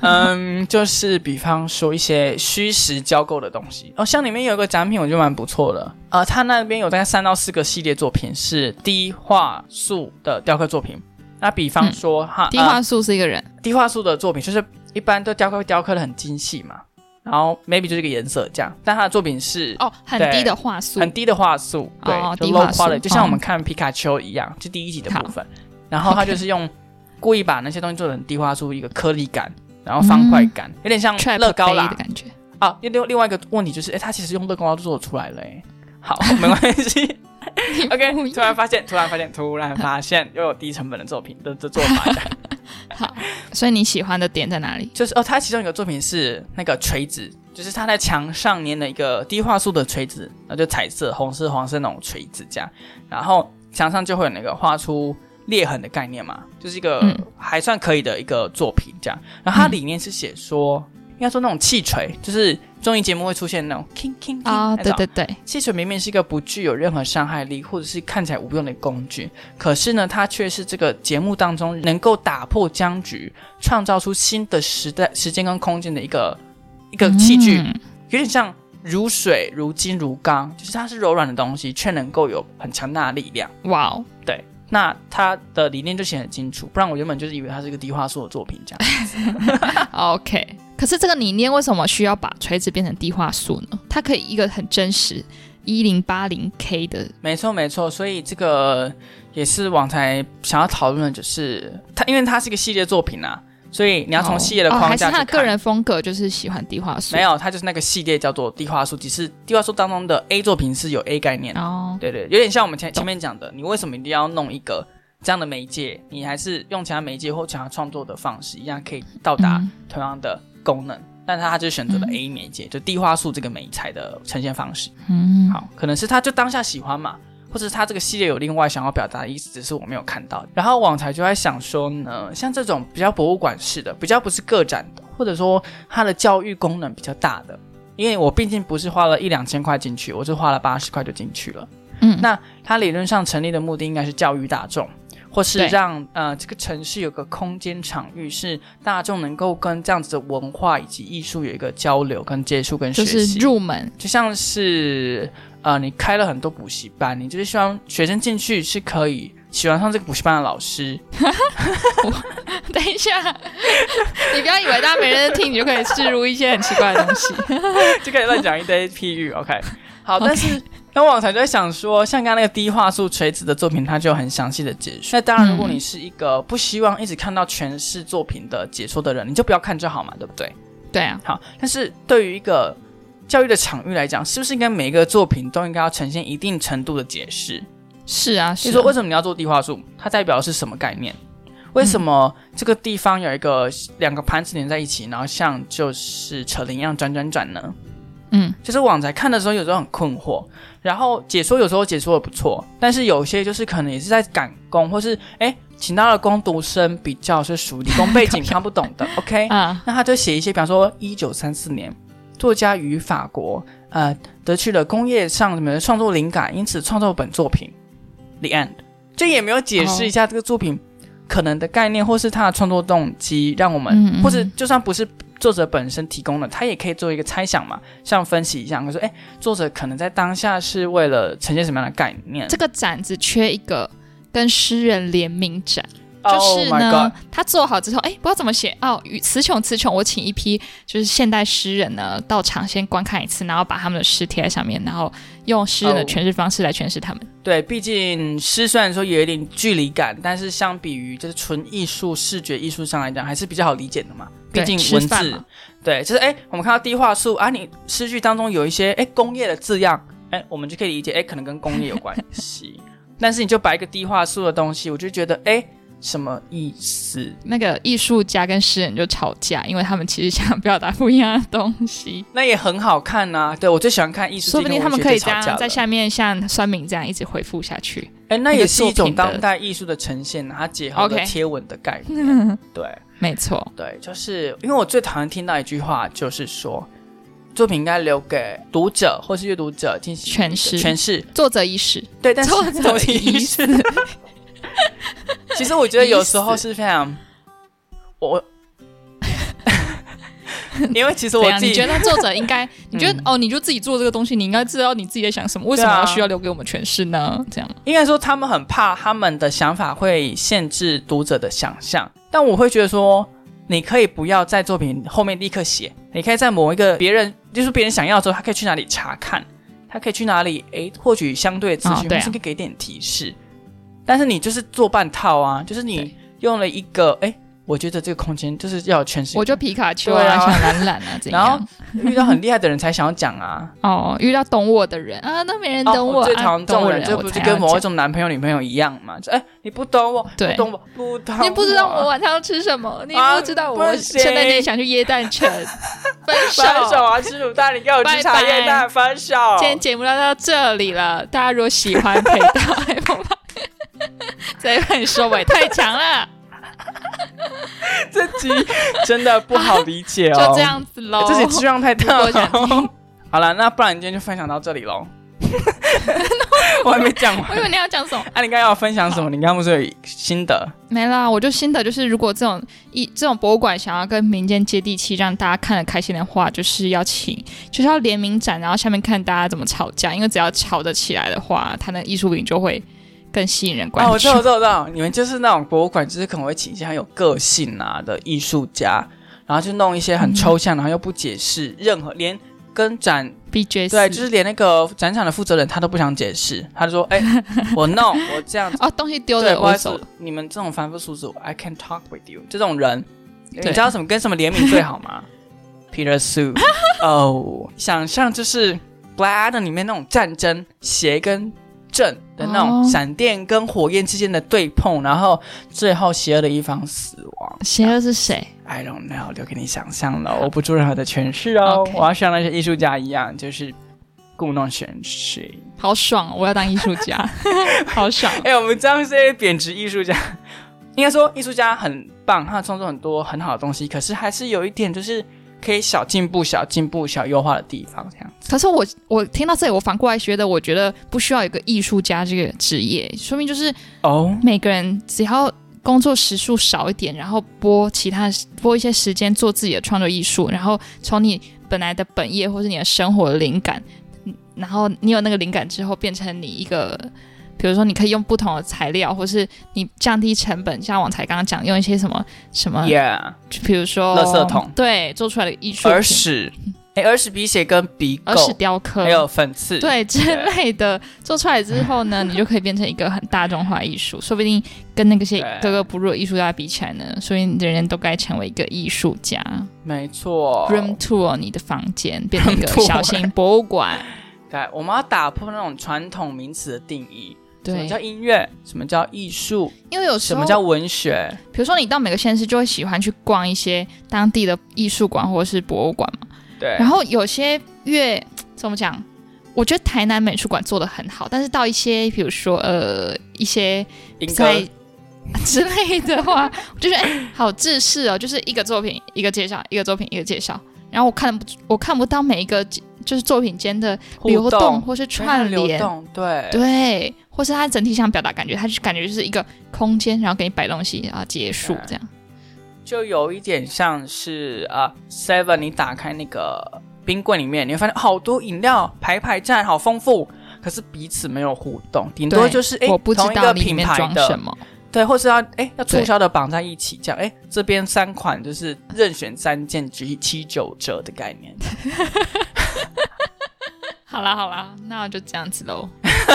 嗯，就是比方说一些虚实交构的东西。哦，像里面有一个展品，我觉得蛮不错的。呃，它那边有大概三到四个系列作品是低画素的雕刻作品。那比方说哈，低画素是一个人，低画素的作品就是。一般都雕刻雕刻的很精细嘛，然后 maybe 就是个颜色这样，但他的作品是哦很低的画素，很低的画素，对，就 low quality，就像我们看皮卡丘一样，就第一集的部分。然后他就是用故意把那些东西做成低画素，一个颗粒感，然后方块感，有点像乐高啦。的感觉。啊，另另另外一个问题就是，哎，他其实用乐高都做出来了，哎，好，没关系。OK，突然发现，突然发现，突然发现又有低成本的作品的的做法。好，所以你喜欢的点在哪里？就是哦，他其中一个作品是那个锤子，就是他在墙上粘了一个低画素的锤子，然后就彩色、红色、黄色那种锤子这样，然后墙上就会有那个画出裂痕的概念嘛，就是一个还算可以的一个作品这样。然后它里面是写说，因应该说那种气锤，就是综艺节目会出现那种 king king 啊，对对对，气锤明明是一个不具有任何伤害力，或者是看起来无用的工具，可是呢，它却是这个节目当中能够打破僵局、创造出新的时代、时间跟空间的一个一个器具，嗯有点像如水、如金、如钢，就是它是柔软的东西，却能够有很强大的力量。哇哦，对，那他的理念就写得很清楚，不然我原本就是以为它是一个低画素的作品这样。OK，可是这个理念为什么需要把垂直变成低画素呢？它可以一个很真实一零八零 K 的，没错，没错，所以这个也是网才想要讨论的，就是它，因为它是一个系列作品啊，所以你要从系列的哦、框架去看。还是他个人风格就是喜欢地画术，没有，他就是那个系列叫做地画术，只是地画术当中的 A 作品是有 A 概念的。哦，对对，有点像我们前前面讲的，你为什么一定要弄一个这样的媒介？你还是用其他媒介或其他创作的方式，一样可以到达嗯同样的功能。但是他就选择了嗯 A 媒介，就地画素这个美材的呈现方式。嗯，好，可能是他就当下喜欢嘛，或者是他这个系列有另外想要表达的意思，只是我没有看到。然后网才就在想说呢，像这种比较博物馆式的，比较不是个展的，或者说它的教育功能比较大的，因为我毕竟不是花了一两千块进去，我是花了八十块就进去了。嗯那它理论上成立的目的应该是教育大众，或是对让呃这个城市有个空间场域，是大众能够跟这样子的文化以及艺术有一个交流、跟接触、跟学就习。是入门，就像是呃，你开了很多补习班，你就是希望学生进去是可以喜欢上这个补习班的老师。等一下，你不要以为大家没人听，你就可以置入一些很奇怪的东西。就可以乱讲一堆譬喻。OK，好，但是 那网才就在想说，像刚刚那个低画素垂直的作品，它就有很详细的解说。那当然，如果你是一个不希望一直看到全是作品的解说的人，你就不要看就好嘛，对不对？对啊，好，但是对于一个教育的场域来讲，是不是应该每一个作品都应该要呈现一定程度的解释？是啊，就是说，啊为什么你要做地画素？它代表的是什么概念？为什么这个地方有一个两个盘子连在一起，然后像就是扯铃一样转转转呢？嗯，就是网仔看的时候有时候很困惑，然后解说有时候解说的不错，但是有些就是可能也是在赶工，或是哎请到了工读生比较是属于理工背景看不懂的，OK，啊，那他就写一些，比方说一九三四年，作家于法国呃得去了工业上什么的创作灵感，因此创作本作品。The end，这也没有解释一下这个作品可能的概念，或是他的创作动机，让我们，嗯嗯或者就算不是作者本身提供的，他也可以做一个猜想嘛，像分析一下，他说，哎，作者可能在当下是为了呈现什么样的概念？这个展只缺一个跟诗人联名展。就 Oh 是呢他做好之后，哎，不知道怎么写哦。与词穷词穷，我请一批就是现代诗人呢到场先观看一次，然后把他们的诗贴在上面，然后用诗人的哦诠释方式来诠释他们。对，毕竟诗虽然说有一点距离感，但是相比于就是纯艺术、视觉艺术上来讲，还是比较好理解的嘛。毕竟文字对，就是哎，我们看到低画素啊，你诗句当中有一些哎工业的字样，哎，我们就可以理解，哎，可能跟工业有关系。但是你就摆一个低画素的东西，我就觉得哎，什么意思？那个艺术家跟诗人就吵架，因为他们其实想表达不一样的东西。那也很好看呐、对我最喜欢看艺术说不定他们可以这这样在下面像酸明这样一直回复下去。哎，那也是一种当代艺术的呈现啊，它结合了贴文的概念。对。没错，对，就是因为我最讨厌听到一句话，就是说作品应该留给读者或是阅读者进行诠释诠释。作者意识，对，但是作者已死。其实我觉得有时候是非常我。因为其实？我自己你觉得作者应该？你觉得、嗯哦？你就自己做这个东西，你应该知道你自己在想什么？为什么要需要留给我们诠释呢？这样应该说他们很怕他们的想法会限制读者的想象，但我会觉得说，你可以不要在作品后面立刻写，你可以在某一个别人就是别人想要的时候，他可以去哪里查看，他可以去哪里诶获取相对的资讯，哦对啊是可以给点提示。但是你就是做半套啊，就是你用了一个诶，我觉得这个空间就是要有诠释，我就皮卡丘对啊啊，小懒懒啊，怎然后？遇到很厉害的人才想要讲啊。哦，遇到懂我的人啊，都没人懂我，哦、最讨啊厌这种人，懂我人，这不是跟某一种男朋友、女朋友一样嘛？就哎，你不懂我，对不懂我，不懂你不知道我晚上要吃什么，你啊不知道我行圣诞节想去椰蛋城，分手。啊！吃卤蛋，你给我去茶叶蛋，分手。今天节目就到这里了，大家如果喜欢，可以到 Apple 这一份收尾太强了。这集真的不好理解哦，就这样子喽。这集质量太大了。好了，那不然今天就分享到这里喽。我还没讲完。我以为你要讲什么，啊，你刚刚要分享什么？你刚刚不是有心得？没啦。我就心得就是，如果这种一这种博物馆想要跟民间接地气，让大家看得开心的话，就是要请，就是要联名展，然后下面看大家怎么吵架，因为只要吵得起来的话，它的艺术品就会更吸引人关啊，注。我知道，我知道，我知道，你们就是那种博物馆，就是可能会请一些很有个性啊的艺术家，然后就弄一些很抽象，然后又不解释任何，连跟展 BJ 对，就是连那个展场的负责人他都不想解释，他就说：“哎、我弄，我这样子。”哦，东西丢对，的不好意思我走了。，你们这种凡夫俗子，I can talk with you。这种人，你知道什么跟什么联名最好吗？Peter Sue。哦，想象就是《Black Adam》里面那种战争鞋跟正的那种哦闪电跟火焰之间的对碰，然后最后邪恶的一方死亡。邪恶是谁？I don't know，留给你想象了，我不做任何的诠释哦。我要像那些艺术家一样，就是故弄玄虚。好爽哦！我要当艺术家，好爽。哎、我们这样是在贬值艺术家。应该说，艺术家很棒，他创作很多很好的东西，可是还是有一点就是可以小进步、小进步、小优化的地方，这样子。可是我我听到这里，我反过来觉得，我觉得不需要有一个艺术家这个职业，说明就是哦，每个人只要工作时数少一点，然后播其他播一些时间做自己的创作艺术，然后从你本来的本业或是你的生活的灵感，嗯然后你有那个灵感之后，变成你一个。比如说，你可以用不同的材料，或是你降低成本，像王才刚刚讲，用一些什么什么就比如说垃圾桶。对，做出来的艺术耳，屎，哎，耳屎鼻血跟鼻耳屎，雕刻，还有粉刺，对之类的。做出来之后呢，你就可以变成一个很大众化的艺术，说不定跟那个些 对格格不入的艺术家比起来呢，所以人人都该成为一个艺术家。没错。Room tour 你的房间变成一个 小型博物馆，对，我们要打破那种传统名词的定义。什么叫，音乐？什么叫艺术？因为有什么叫文学？比如说你到每个县市就会喜欢去逛一些当地的艺术馆或者是博物馆嘛，对，然后有些越怎么讲？我觉得台南美术馆做的很好，但是到一些比如说呃一些英在 之类的话，我就觉得哎、好制式哦，就是一个作品一个介绍，一个作品一个介绍，然后我看不我看不到每一个就是作品间的流动或是串流联，动，对对，或是他整体想表达感觉，他就感觉就是一个空间，然后给你摆东西，然后结束对这样。就有一点像是啊、Seven，你打开那个冰柜里面，你会发现好多饮料排排站，好丰富，可是彼此没有互动，顶多就是哎，我不知同一个品牌的装什么，对，或是要哎要促对销的绑在一起，这样哎这边三款就是任选三件只七九折的概念，好啦好啦，那就这样子喽。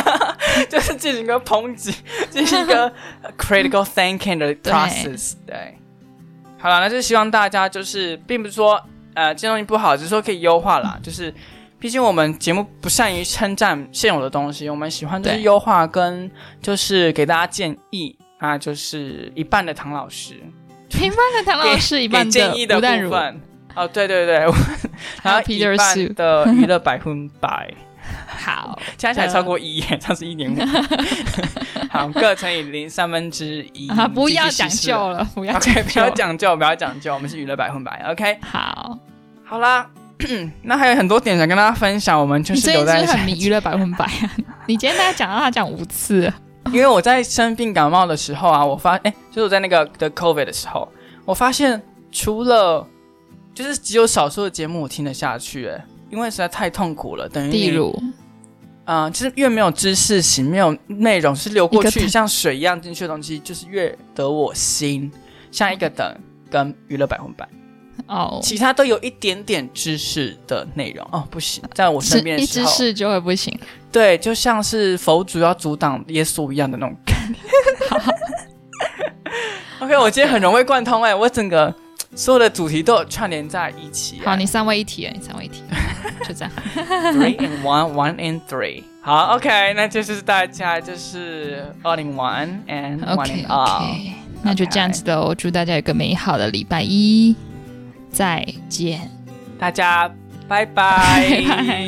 就是进行一个抨击，进行一个 critical thinking 的 process。对，好了，那就希望大家就是，并不是说呃这些东西不好，只是说可以优化啦。就是，毕竟我们节目不善于称赞现有的东西，我们喜欢就是对优化跟就是给大家建议。那就是一半的唐老师，一半的唐老师，一半给建议的部分。哦，对对对，然后一 Peter 半的娱乐百分百。好，加起来超过一耶，这样是一点五。好，各乘以零三分之一。啊，不要讲究了，不要 OK，不要究。讲究，不要讲究，我们是娱乐百分百。OK，好，好啦，那还有很多点想跟大家分享，我们就是是留在不是很迷娱乐百分百啊？你今天大概讲到他讲五次，因为我在生病感冒的时候啊，我发哎，就是我在那个的 COVID 的时候，我发现除了就是只有少数的节目我听得下去，哎，因为实在太痛苦了，等于你例如嗯、就是越没有知识型，没有内容，是流过去像水一样进去的东西，就是越得我心。像一个等跟娱乐百分百，哦，其他都有一点点知识的内容哦，不行，在我身边一的时候，知识就会不行。对，就像是佛祖要阻挡耶稣一样的那种感觉。OK，我今天很融会贯通哎、我整个所有的主题都有串联在一起、好，你三位一体了，你三位一体，就这样。three and one, one and three。好，OK，那就是大家就是 all in one and one in all。那就这样子喽。祝大家有个美好的礼拜一，再见。大家拜拜。拜拜